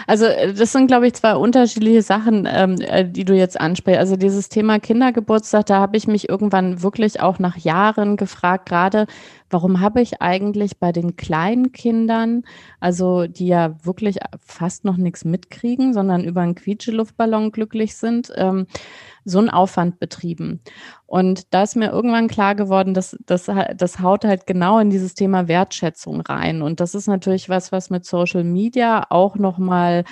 also äh, das sind, glaube ich, zwei unterschiedliche Sachen, ähm, äh, die du jetzt ansprichst. Also dieses Thema Kindergeburtstag, da habe ich mich irgendwann wirklich auch nach Jahren gefragt, gerade warum habe ich eigentlich bei den kleinen Kindern, also die ja wirklich fast noch nichts mitkriegen, sondern über einen Quietscheluftballon glücklich sind, ähm, so einen Aufwand betrieben. Und da ist mir irgendwann klar geworden, dass das, das haut halt genau in dieses Thema Wertschätzung rein. Und das ist natürlich was, was mit Social Media auch nochmal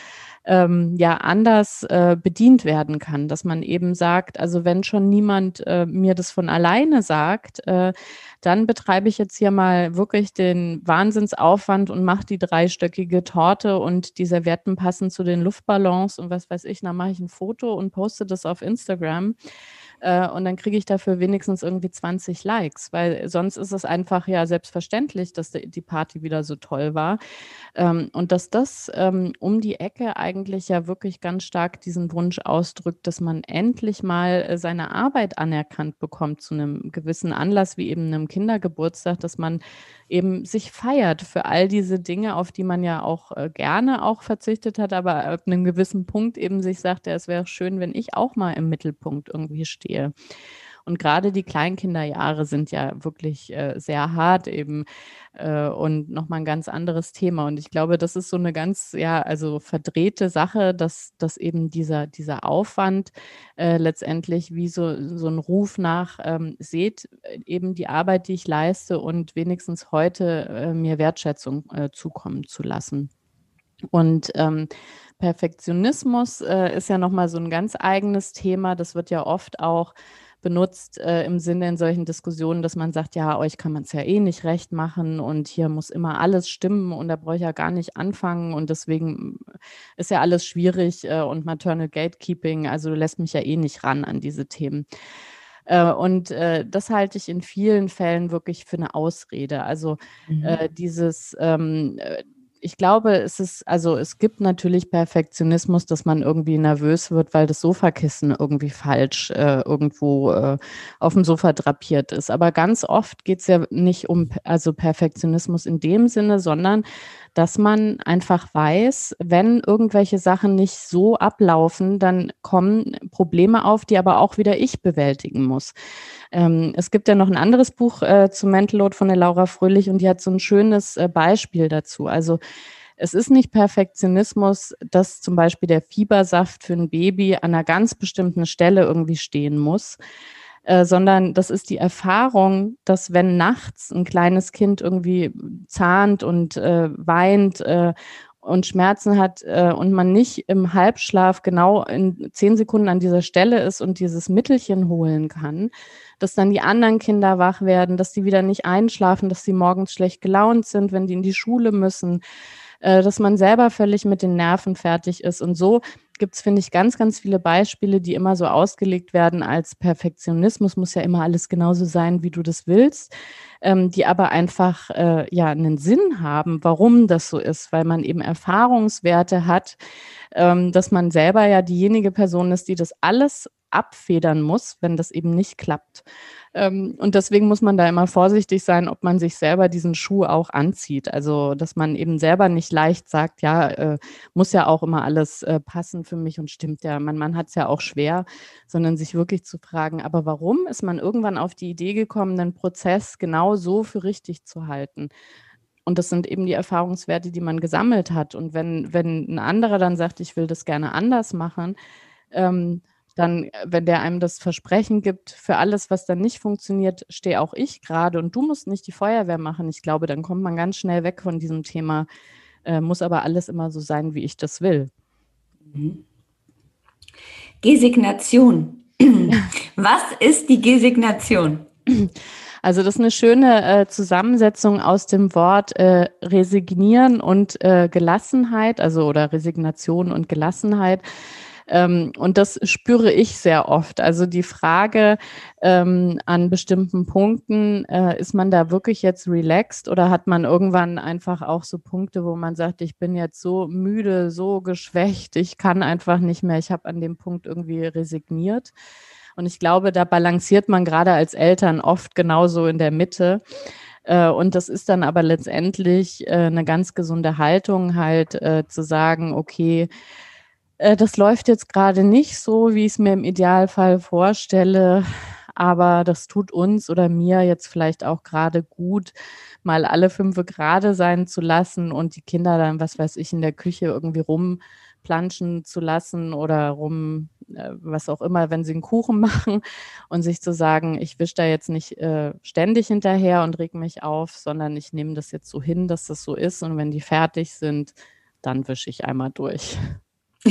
ähm, ja anders äh, bedient werden kann, dass man eben sagt, also wenn schon niemand äh, mir das von alleine sagt, äh, dann betreibe ich jetzt hier mal wirklich den Wahnsinnsaufwand und mache die dreistöckige Torte und die Servietten passen zu den Luftballons und was weiß ich, dann mache ich ein Foto und poste das auf Instagram. Äh, und dann kriege ich dafür wenigstens irgendwie 20 Likes, weil sonst ist es einfach ja selbstverständlich, dass die Party wieder so toll war. Ähm, und dass das ähm, um die Ecke eigentlich ja wirklich ganz stark diesen Wunsch ausdrückt, dass man endlich mal äh, seine Arbeit anerkannt bekommt zu einem gewissen Anlass, wie eben einem Kindergeburtstag, dass man eben sich feiert für all diese Dinge, auf die man ja auch äh, gerne auch verzichtet hat, aber ab einem gewissen Punkt eben sich sagt, ja, es wäre schön, wenn ich auch mal im Mittelpunkt irgendwie stehe. Und gerade die Kleinkinderjahre sind ja wirklich äh, sehr hart eben äh, und nochmal ein ganz anderes Thema. Und ich glaube, das ist so eine ganz, ja, also verdrehte Sache, dass, dass eben dieser, dieser Aufwand äh, letztendlich wie so, so ein Ruf nach, ähm, seht äh, eben die Arbeit, die ich leiste und wenigstens heute äh, mir Wertschätzung äh, zukommen zu lassen. Und ähm, Perfektionismus äh, ist ja nochmal so ein ganz eigenes Thema. Das wird ja oft auch benutzt äh, im Sinne in solchen Diskussionen, dass man sagt, ja, euch kann man es ja eh nicht recht machen und hier muss immer alles stimmen und da brauche ich ja gar nicht anfangen und deswegen ist ja alles schwierig äh, und Maternal Gatekeeping, also du lässt mich ja eh nicht ran an diese Themen. Äh, und äh, das halte ich in vielen Fällen wirklich für eine Ausrede. Also mhm. äh, dieses ähm, äh, ich glaube, es ist, also es gibt natürlich Perfektionismus, dass man irgendwie nervös wird, weil das Sofakissen irgendwie falsch äh, irgendwo äh, auf dem Sofa drapiert ist. Aber ganz oft geht es ja nicht um also Perfektionismus in dem Sinne, sondern dass man einfach weiß, wenn irgendwelche Sachen nicht so ablaufen, dann kommen Probleme auf, die aber auch wieder ich bewältigen muss. Ähm, es gibt ja noch ein anderes Buch äh, zu Mental Load von der Laura Fröhlich und die hat so ein schönes äh, Beispiel dazu. Also es ist nicht Perfektionismus, dass zum Beispiel der Fiebersaft für ein Baby an einer ganz bestimmten Stelle irgendwie stehen muss, äh, sondern das ist die Erfahrung, dass wenn nachts ein kleines Kind irgendwie zahnt und äh, weint äh, und Schmerzen hat äh, und man nicht im Halbschlaf genau in zehn Sekunden an dieser Stelle ist und dieses Mittelchen holen kann, dass dann die anderen Kinder wach werden, dass die wieder nicht einschlafen, dass sie morgens schlecht gelaunt sind, wenn die in die Schule müssen, äh, dass man selber völlig mit den Nerven fertig ist. Und so gibt es, finde ich, ganz, ganz viele Beispiele, die immer so ausgelegt werden als Perfektionismus, muss ja immer alles genauso sein, wie du das willst, ähm, die aber einfach äh, ja einen Sinn haben, warum das so ist, weil man eben Erfahrungswerte hat, ähm, dass man selber ja diejenige Person ist, die das alles abfedern muss, wenn das eben nicht klappt. Ähm, und deswegen muss man da immer vorsichtig sein, ob man sich selber diesen Schuh auch anzieht. Also, dass man eben selber nicht leicht sagt, ja, äh, muss ja auch immer alles äh, passen für mich und stimmt ja. Mein Mann hat es ja auch schwer, sondern sich wirklich zu fragen, aber warum ist man irgendwann auf die Idee gekommen, den Prozess genau so für richtig zu halten? Und das sind eben die Erfahrungswerte, die man gesammelt hat. Und wenn, wenn ein anderer dann sagt, ich will das gerne anders machen, ähm, dann, äh, wenn der einem das Versprechen gibt, für alles, was dann nicht funktioniert, stehe auch ich gerade und du musst nicht die Feuerwehr machen. Ich glaube, dann kommt man ganz schnell weg von diesem Thema, äh, muss aber alles immer so sein, wie ich das will. Mhm. Gesignation. Was ist die Gesignation? Also das ist eine schöne äh, Zusammensetzung aus dem Wort äh, resignieren und äh, Gelassenheit, also oder Resignation und Gelassenheit. Ähm, und das spüre ich sehr oft. Also die Frage ähm, an bestimmten Punkten, äh, ist man da wirklich jetzt relaxed oder hat man irgendwann einfach auch so Punkte, wo man sagt, ich bin jetzt so müde, so geschwächt, ich kann einfach nicht mehr, ich habe an dem Punkt irgendwie resigniert. Und ich glaube, da balanciert man gerade als Eltern oft genauso in der Mitte. Äh, und das ist dann aber letztendlich äh, eine ganz gesunde Haltung, halt zu sagen, okay, äh, das läuft jetzt gerade nicht so, wie ich es mir im Idealfall vorstelle. Aber das tut uns oder mir jetzt vielleicht auch gerade gut, mal alle fünf gerade sein zu lassen und die Kinder dann, was weiß ich, in der Küche irgendwie rumplanschen zu lassen oder rum, äh, was auch immer, wenn sie einen Kuchen machen und sich zu sagen, ich wische da jetzt nicht äh, ständig hinterher und reg mich auf, sondern ich nehme das jetzt so hin, dass das so ist und wenn die fertig sind, dann wische ich einmal durch.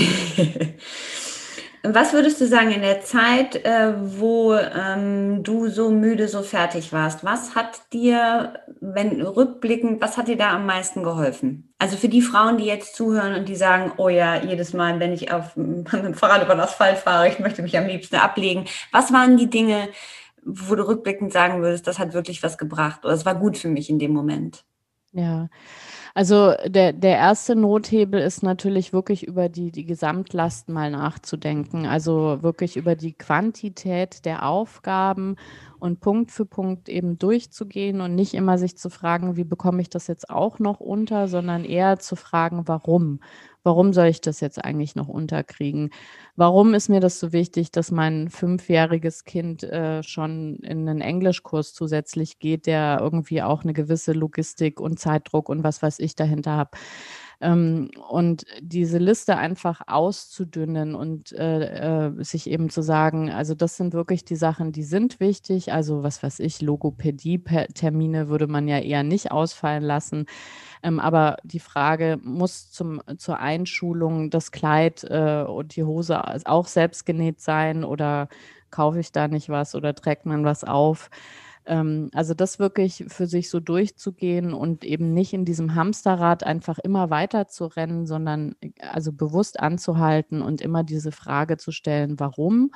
Was würdest du sagen in der Zeit, äh, wo ähm, du so müde, so fertig warst? Was hat dir, wenn rückblickend, was hat dir da am meisten geholfen? Also für die Frauen, die jetzt zuhören und die sagen, oh ja, jedes Mal, wenn ich auf mit dem Fahrrad über den Asphalt fahre, ich möchte mich am liebsten ablegen. Was waren die Dinge, wo du rückblickend sagen würdest, das hat wirklich was gebracht oder es war gut für mich in dem Moment? Ja, also der, der erste Nothebel ist natürlich wirklich über die, die Gesamtlast mal nachzudenken. Also wirklich über die Quantität der Aufgaben und Punkt für Punkt eben durchzugehen und nicht immer sich zu fragen, wie bekomme ich das jetzt auch noch unter, sondern eher zu fragen, warum warum soll ich das jetzt eigentlich noch unterkriegen? Warum ist mir das so wichtig, dass mein fünfjähriges Kind äh, schon in einen Englischkurs zusätzlich geht, der irgendwie auch eine gewisse Logistik und Zeitdruck und was weiß ich dahinter habe? Ähm, und diese Liste einfach auszudünnen und äh, äh, sich eben zu sagen, also das sind wirklich die Sachen, die sind wichtig. Also was weiß ich, Logopädie-Termine würde man ja eher nicht ausfallen lassen. Ähm, aber die Frage, muss zum, zur Einschulung das Kleid äh, und die Hose auch selbst genäht sein oder kaufe ich da nicht was oder trägt man was auf? Ähm, also das wirklich für sich so durchzugehen und eben nicht in diesem Hamsterrad einfach immer weiter zu rennen, sondern äh, also bewusst anzuhalten und immer diese Frage zu stellen, warum?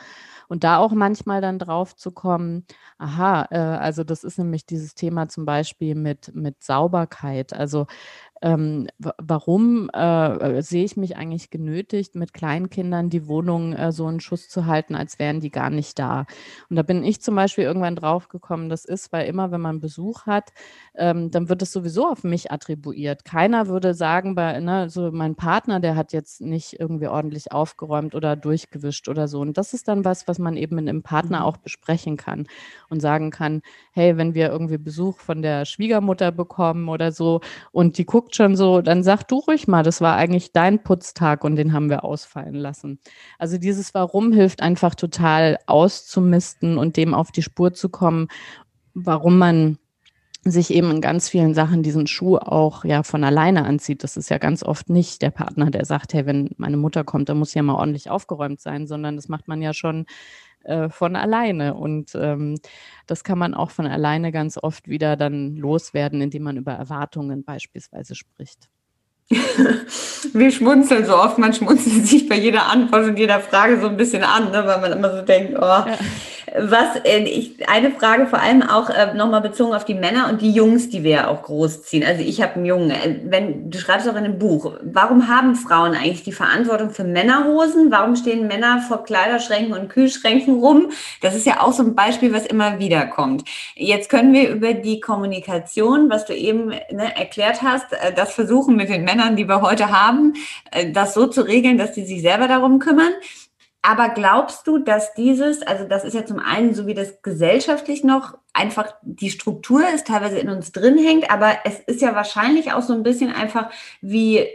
Und da auch manchmal dann drauf zu kommen, aha, äh, also das ist nämlich dieses Thema zum Beispiel mit, mit Sauberkeit. Also ähm, warum äh, sehe ich mich eigentlich genötigt, mit Kleinkindern die Wohnung äh, so in Schuss zu halten, als wären die gar nicht da? Und da bin ich zum Beispiel irgendwann draufgekommen, das ist, weil immer, wenn man Besuch hat, ähm, dann wird es sowieso auf mich attribuiert. Keiner würde sagen, bei, ne, so mein Partner, der hat jetzt nicht irgendwie ordentlich aufgeräumt oder durchgewischt oder so. Und das ist dann was, was man eben mit einem Partner mhm. auch besprechen kann und sagen kann, hey, wenn wir irgendwie Besuch von der Schwiegermutter bekommen oder so und die guckt schon so, dann sag du ruhig mal, das war eigentlich dein Putztag und den haben wir ausfallen lassen. Also dieses Warum hilft einfach total auszumisten und dem auf die Spur zu kommen, warum man sich eben in ganz vielen Sachen diesen Schuh auch ja von alleine anzieht. Das ist ja ganz oft nicht der Partner, der sagt, hey, wenn meine Mutter kommt, dann muss ja mal ordentlich aufgeräumt sein, sondern das macht man ja schon äh, von alleine. Und ähm, das kann man auch von alleine ganz oft wieder dann loswerden, indem man über Erwartungen beispielsweise spricht. Wir schmunzeln so oft, man schmunzelt sich bei jeder Antwort und jeder Frage so ein bisschen an, ne, weil man immer so denkt, oh, ja. Was äh, ich eine Frage vor allem auch äh, nochmal bezogen auf die Männer und die Jungs, die wir auch großziehen. Also ich habe einen Jungen. Äh, wenn du schreibst auch in einem Buch, warum haben Frauen eigentlich die Verantwortung für Männerhosen? Warum stehen Männer vor Kleiderschränken und Kühlschränken rum? Das ist ja auch so ein Beispiel, was immer wieder kommt. Jetzt können wir über die Kommunikation, was du eben ne, erklärt hast, äh, das versuchen mit den Männern, die wir heute haben, das so zu regeln, dass die sich selber darum kümmern. Aber glaubst du, dass dieses, also das ist ja zum einen so wie das gesellschaftlich noch einfach die Struktur ist, teilweise in uns drin hängt, aber es ist ja wahrscheinlich auch so ein bisschen einfach wie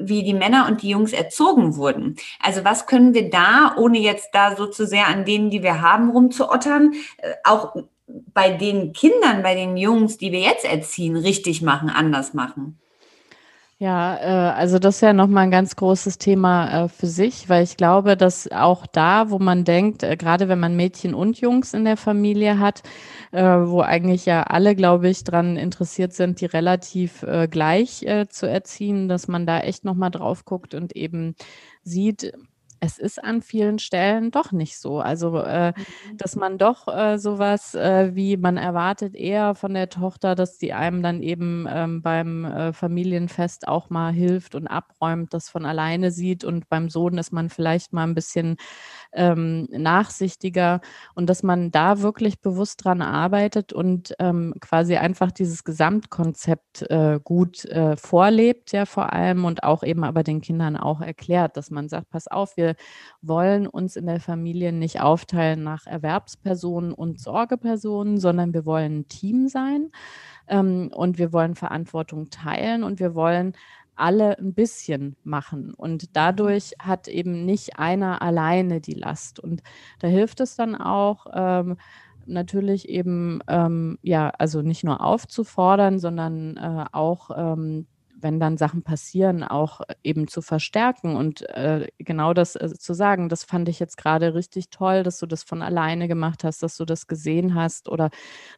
wie die Männer und die Jungs erzogen wurden. Also was können wir da, ohne jetzt da so zu sehr an denen, die wir haben, rumzuottern, äh, auch bei den Kindern, bei den Jungs, die wir jetzt erziehen, richtig machen, anders machen? Ja, äh, also das ist ja nochmal ein ganz großes Thema äh, für sich, weil ich glaube, dass auch da, wo man denkt, äh, gerade wenn man Mädchen und Jungs in der Familie hat, äh, wo eigentlich ja alle, glaube ich, dran interessiert sind, die relativ äh, gleich äh, zu erziehen, dass man da echt nochmal drauf guckt und eben sieht, es ist an vielen Stellen doch nicht so. Also, äh, mhm. dass man doch äh, sowas äh, wie man erwartet eher von der Tochter, dass die einem dann eben ähm, beim äh, Familienfest auch mal hilft und abräumt, das von alleine sieht. Und beim Sohn ist man vielleicht mal ein bisschen ähm, nachsichtiger und dass man da wirklich bewusst dran arbeitet und ähm, quasi einfach dieses Gesamtkonzept äh, gut äh, vorlebt, ja vor allem und auch eben aber den Kindern auch erklärt, dass man sagt, pass auf, wir wollen uns in der Familie nicht aufteilen nach Erwerbspersonen und Sorgepersonen, sondern wir wollen ein Team sein ähm, und wir wollen Verantwortung teilen und wir wollen alle ein bisschen machen. Und dadurch hat eben nicht einer alleine die Last. Und da hilft es dann auch, ähm, natürlich eben, ähm, ja, also nicht nur aufzufordern, sondern äh, auch ähm, wenn dann Sachen passieren, auch eben zu verstärken und äh, genau das äh, zu sagen. Das fand ich jetzt gerade richtig toll, dass du das von alleine gemacht hast, dass du das gesehen hast oder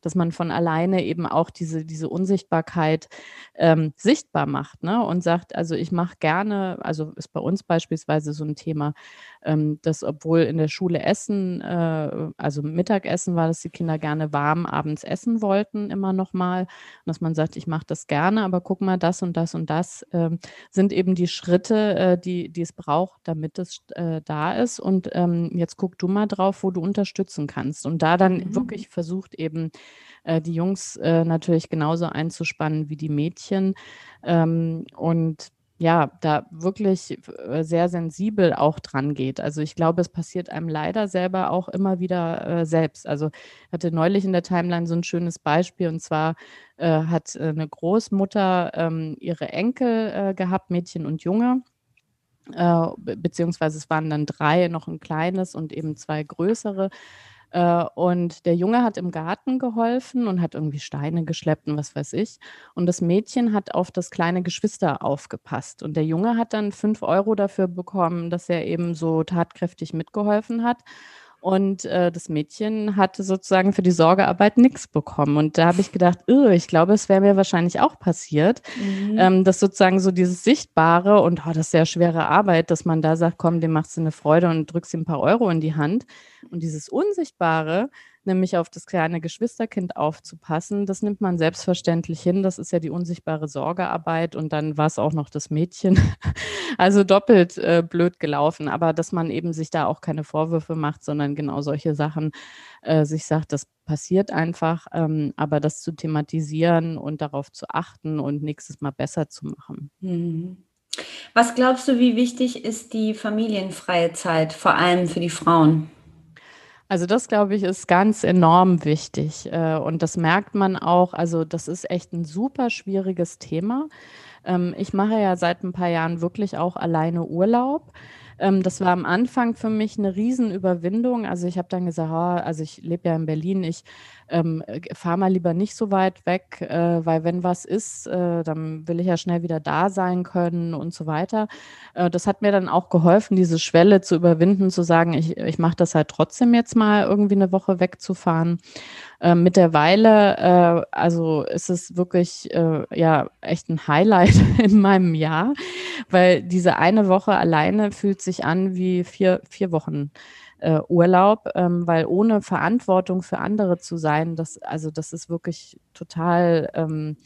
dass man von alleine eben auch diese, diese Unsichtbarkeit ähm, sichtbar macht ne? und sagt, also ich mache gerne, also ist bei uns beispielsweise so ein Thema, ähm, dass obwohl in der Schule Essen, äh, also Mittagessen war, dass die Kinder gerne warm abends essen wollten, immer noch mal. Und dass man sagt, ich mache das gerne, aber guck mal, das und das und das ähm, sind eben die Schritte, äh, die, die es braucht, damit es äh, da ist. Und ähm, jetzt guck du mal drauf, wo du unterstützen kannst. Und da dann mhm. wirklich versucht eben äh, die Jungs äh, natürlich genauso einzuspannen wie die Mädchen. Ähm, und ja, da wirklich äh, sehr sensibel auch dran geht. Also ich glaube, es passiert einem leider selber auch immer wieder äh, selbst. Also ich hatte neulich in der Timeline so ein schönes Beispiel und zwar äh, hat äh, eine Großmutter ähm, ihre Enkel äh, gehabt, Mädchen und Junge. Äh, beziehungsweise es waren dann drei, noch ein kleines und eben zwei größere. Äh, und der Junge hat im Garten geholfen und hat irgendwie Steine geschleppt und was weiß ich. Und das Mädchen hat auf das kleine Geschwister aufgepasst. Und der Junge hat dann fünf Euro dafür bekommen, dass er eben so tatkräftig mitgeholfen hat. Und äh, das Mädchen hatte sozusagen für die Sorgearbeit nichts bekommen. Und da habe ich gedacht, ich glaube, es wäre mir wahrscheinlich auch passiert, mhm. ähm, dass sozusagen so dieses Sichtbare und oh, das ist sehr schwere Arbeit, dass man da sagt, komm, dem machst du eine Freude und drückst ihm ein paar Euro in die Hand. Und dieses Unsichtbare, nämlich auf das kleine Geschwisterkind aufzupassen. Das nimmt man selbstverständlich hin. Das ist ja die unsichtbare Sorgearbeit und dann war es auch noch das Mädchen. Also doppelt äh, blöd gelaufen, aber dass man eben sich da auch keine Vorwürfe macht, sondern genau solche Sachen äh, sich sagt, das passiert einfach, ähm, aber das zu thematisieren und darauf zu achten und nächstes Mal besser zu machen. Mhm. Was glaubst du, wie wichtig ist die familienfreie Zeit, vor allem für die Frauen? Also das, glaube ich, ist ganz enorm wichtig. Äh, und das merkt man auch. Also das ist echt ein super schwieriges Thema. Ähm, ich mache ja seit ein paar Jahren wirklich auch alleine Urlaub. Ähm, das war am Anfang für mich eine Riesenüberwindung. Also ich habe dann gesagt, oh, also ich lebe ja in Berlin, ich ähm, fahre mal lieber nicht so weit weg, äh, weil wenn was ist, äh, dann will ich ja schnell wieder da sein können und so weiter. Äh, das hat mir dann auch geholfen, diese Schwelle zu überwinden, zu sagen, ich, ich mache das halt trotzdem jetzt mal irgendwie eine Woche wegzufahren. Äh, mittlerweile, äh, also ist es wirklich äh, ja echt ein Highlight in meinem Jahr, weil diese eine Woche alleine fühlt sich an wie vier, vier Wochen äh, Urlaub, ähm, weil ohne Verantwortung für andere zu sein, das, also das ist wirklich total ähm,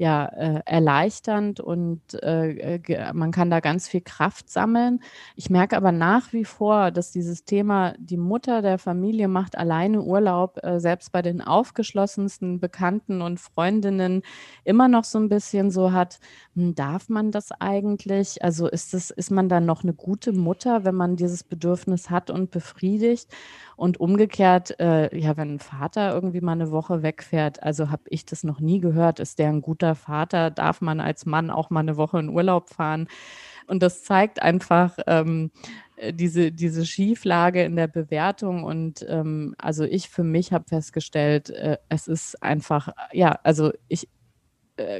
ja, äh, erleichternd und äh, man kann da ganz viel Kraft sammeln. Ich merke aber nach wie vor, dass dieses Thema, die Mutter der Familie macht alleine Urlaub, äh, selbst bei den aufgeschlossensten Bekannten und Freundinnen immer noch so ein bisschen so hat, hm, darf man das eigentlich? Also ist, das, ist man dann noch eine gute Mutter, wenn man dieses Bedürfnis hat und befriedigt? Und umgekehrt, äh, ja, wenn ein Vater irgendwie mal eine Woche wegfährt, also habe ich das noch nie gehört, ist der ein guter Vater? Darf man als Mann auch mal eine Woche in Urlaub fahren? Und das zeigt einfach ähm, äh, diese, diese Schieflage in der Bewertung. Und ähm, also ich für mich habe festgestellt, äh, es ist einfach, ja, also ich,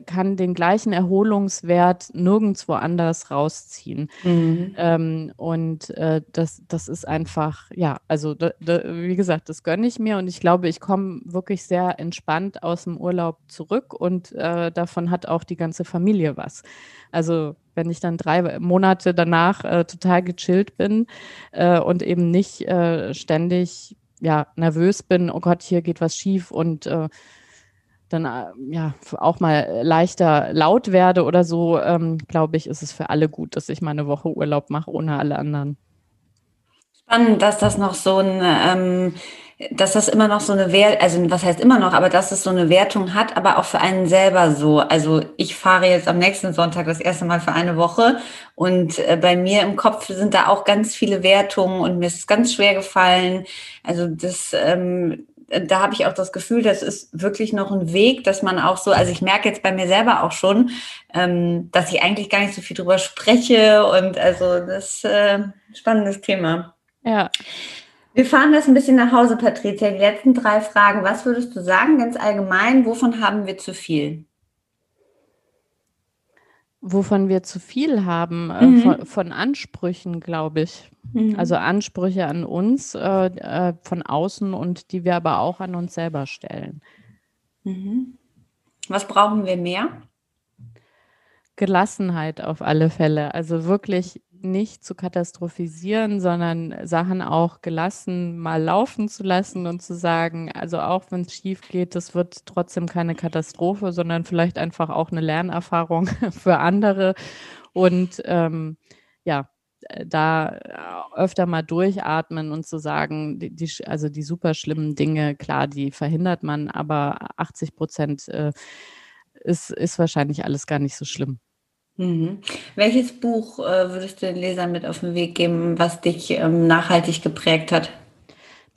kann den gleichen Erholungswert nirgendwo anders rausziehen. Mhm. Ähm, und äh, das, das ist einfach, ja, also da, da, wie gesagt, das gönne ich mir und ich glaube, ich komme wirklich sehr entspannt aus dem Urlaub zurück und äh, davon hat auch die ganze Familie was. Also wenn ich dann drei Monate danach äh, total gechillt bin äh, und eben nicht äh, ständig ja, nervös bin, oh Gott, hier geht was schief und dann äh, ja auch mal leichter laut werde oder so, ähm, glaube ich, ist es für alle gut, dass ich mal eine Woche Urlaub mache ohne alle anderen. Spannend, dass das noch so ein, ähm, dass das immer noch so eine Wert, also was heißt immer noch, aber dass es so eine Wertung hat, aber auch für einen selber so. Also ich fahre jetzt am nächsten Sonntag das erste Mal für eine Woche und äh, bei mir im Kopf sind da auch ganz viele Wertungen und mir ist es ganz schwer gefallen. Also das ähm, da habe ich auch das Gefühl, das ist wirklich noch ein Weg, dass man auch so, also ich merke jetzt bei mir selber auch schon, ähm, dass ich eigentlich gar nicht so viel drüber spreche und also das ist äh, ein spannendes Thema. Ja. Wir fahren das ein bisschen nach Hause, Patricia. Die letzten drei Fragen. Was würdest du sagen, ganz allgemein? Wovon haben wir zu viel? Wovon wir zu viel haben, äh, mhm. von, von, Ansprüchen, glaube ich. Mhm. Also Ansprüche an uns äh, äh, von außen und die wir aber auch an uns selber stellen. Mhm. Was brauchen wir mehr? Gelassenheit auf alle Fälle. Also wirklich nicht zu katastrophisieren, sondern Sachen auch gelassen mal laufen zu lassen und zu sagen, also auch wenn es schief geht, das wird trotzdem keine Katastrophe, sondern vielleicht einfach auch eine Lernerfahrung für andere. Und ähm, ja, da öfter mal durchatmen und zu sagen, die, die, also die super schlimmen Dinge, klar, die verhindert man, aber 80 Prozent äh, ist, ist wahrscheinlich alles gar nicht so schlimm. Mhm. Welches Buch äh, würdest du den Lesern mit auf den Weg geben, was dich ähm, nachhaltig geprägt hat?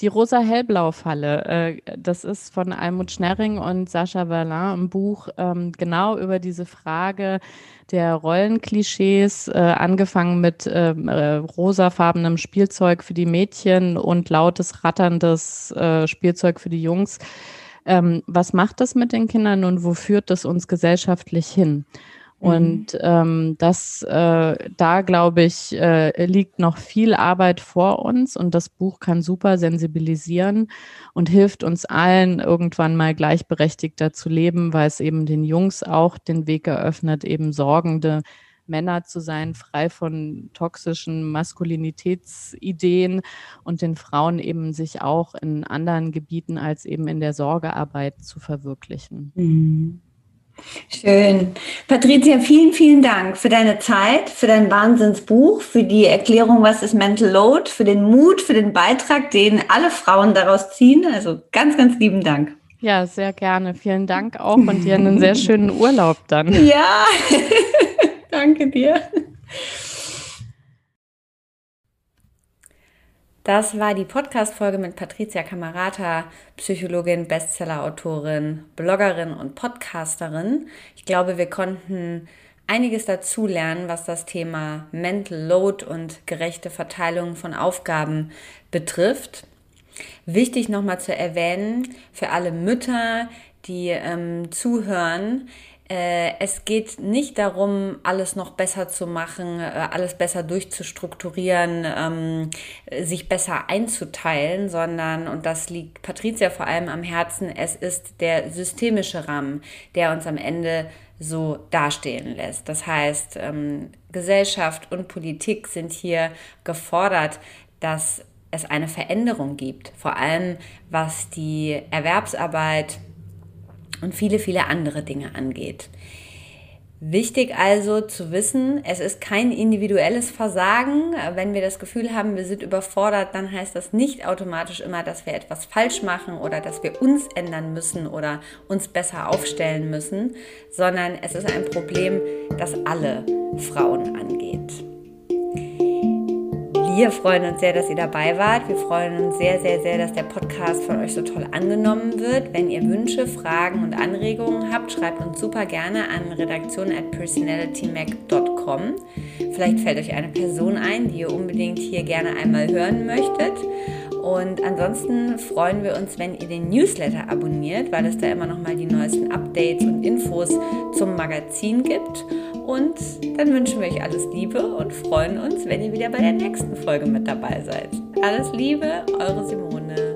Die Rosa-Hellblau-Falle, äh, das ist von Almut Schnerring und Sascha Verlin ein Buch ähm, genau über diese Frage der Rollenklischees, äh, angefangen mit ähm, äh, rosafarbenem Spielzeug für die Mädchen und lautes, ratterndes Spielzeug für die Jungs. Was macht das mit den Kindern und wo führt das uns gesellschaftlich hin? Und ähm, das, äh, da glaube ich, äh, liegt noch viel Arbeit vor uns und das Buch kann super sensibilisieren und hilft uns allen irgendwann mal gleichberechtigter zu leben, weil es eben den Jungs auch den Weg eröffnet, eben sorgende Männer zu sein, frei von toxischen Maskulinitätsideen und den Frauen eben sich auch in anderen Gebieten als eben in der Sorgearbeit zu verwirklichen. Mhm. Schön. Patricia, vielen, vielen Dank für deine Zeit, für dein Wahnsinnsbuch, für die Erklärung, was ist Mental Load, für den Mut, für den Beitrag, den alle Frauen daraus ziehen. Also ganz, ganz lieben Dank. Ja, sehr gerne. Vielen Dank auch und dir einen sehr schönen Urlaub dann. Ja, danke dir. Das war die Podcast-Folge mit Patricia Camarata, Psychologin, Bestseller-Autorin, Bloggerin und Podcasterin. Ich glaube, wir konnten einiges dazulernen, was das Thema Mental Load und gerechte Verteilung von Aufgaben betrifft. Wichtig nochmal zu erwähnen, für alle Mütter, die ähm, zuhören, es geht nicht darum, alles noch besser zu machen, äh, alles besser durchzustrukturieren, ähm, sich besser einzuteilen, sondern, und das liegt Patricia vor allem am Herzen, es ist der systemische Rahmen, der uns am Ende so dastehen lässt. Das heißt, ähm, Gesellschaft und Politik sind hier gefordert, dass es eine Veränderung gibt, vor allem was die Erwerbsarbeit, und viele, viele andere Dinge angeht. Wichtig also zu wissen, es ist kein individuelles Versagen. Wenn wir das Gefühl haben, wir sind überfordert, dann heißt das nicht automatisch immer, dass wir etwas falsch machen oder dass wir uns ändern müssen oder uns besser aufstellen müssen, sondern es ist ein Problem, das alle Frauen angeht. Wir freuen uns sehr, dass ihr dabei wart. Wir freuen uns sehr, sehr, sehr, dass der Podcast von euch so toll angenommen wird. Wenn ihr Wünsche, Fragen und Anregungen habt, schreibt uns super gerne an redaktion at personalitymac.com. Vielleicht fällt euch eine Person ein, die ihr unbedingt hier gerne einmal hören möchtet. Und ansonsten freuen wir uns, wenn ihr den Newsletter abonniert, weil es da immer noch mal die neuesten Updates und Infos zum Magazin gibt. Und dann wünschen wir euch alles Liebe und freuen uns, wenn ihr wieder bei der nächsten Folge mit dabei seid. Alles Liebe, eure Simone.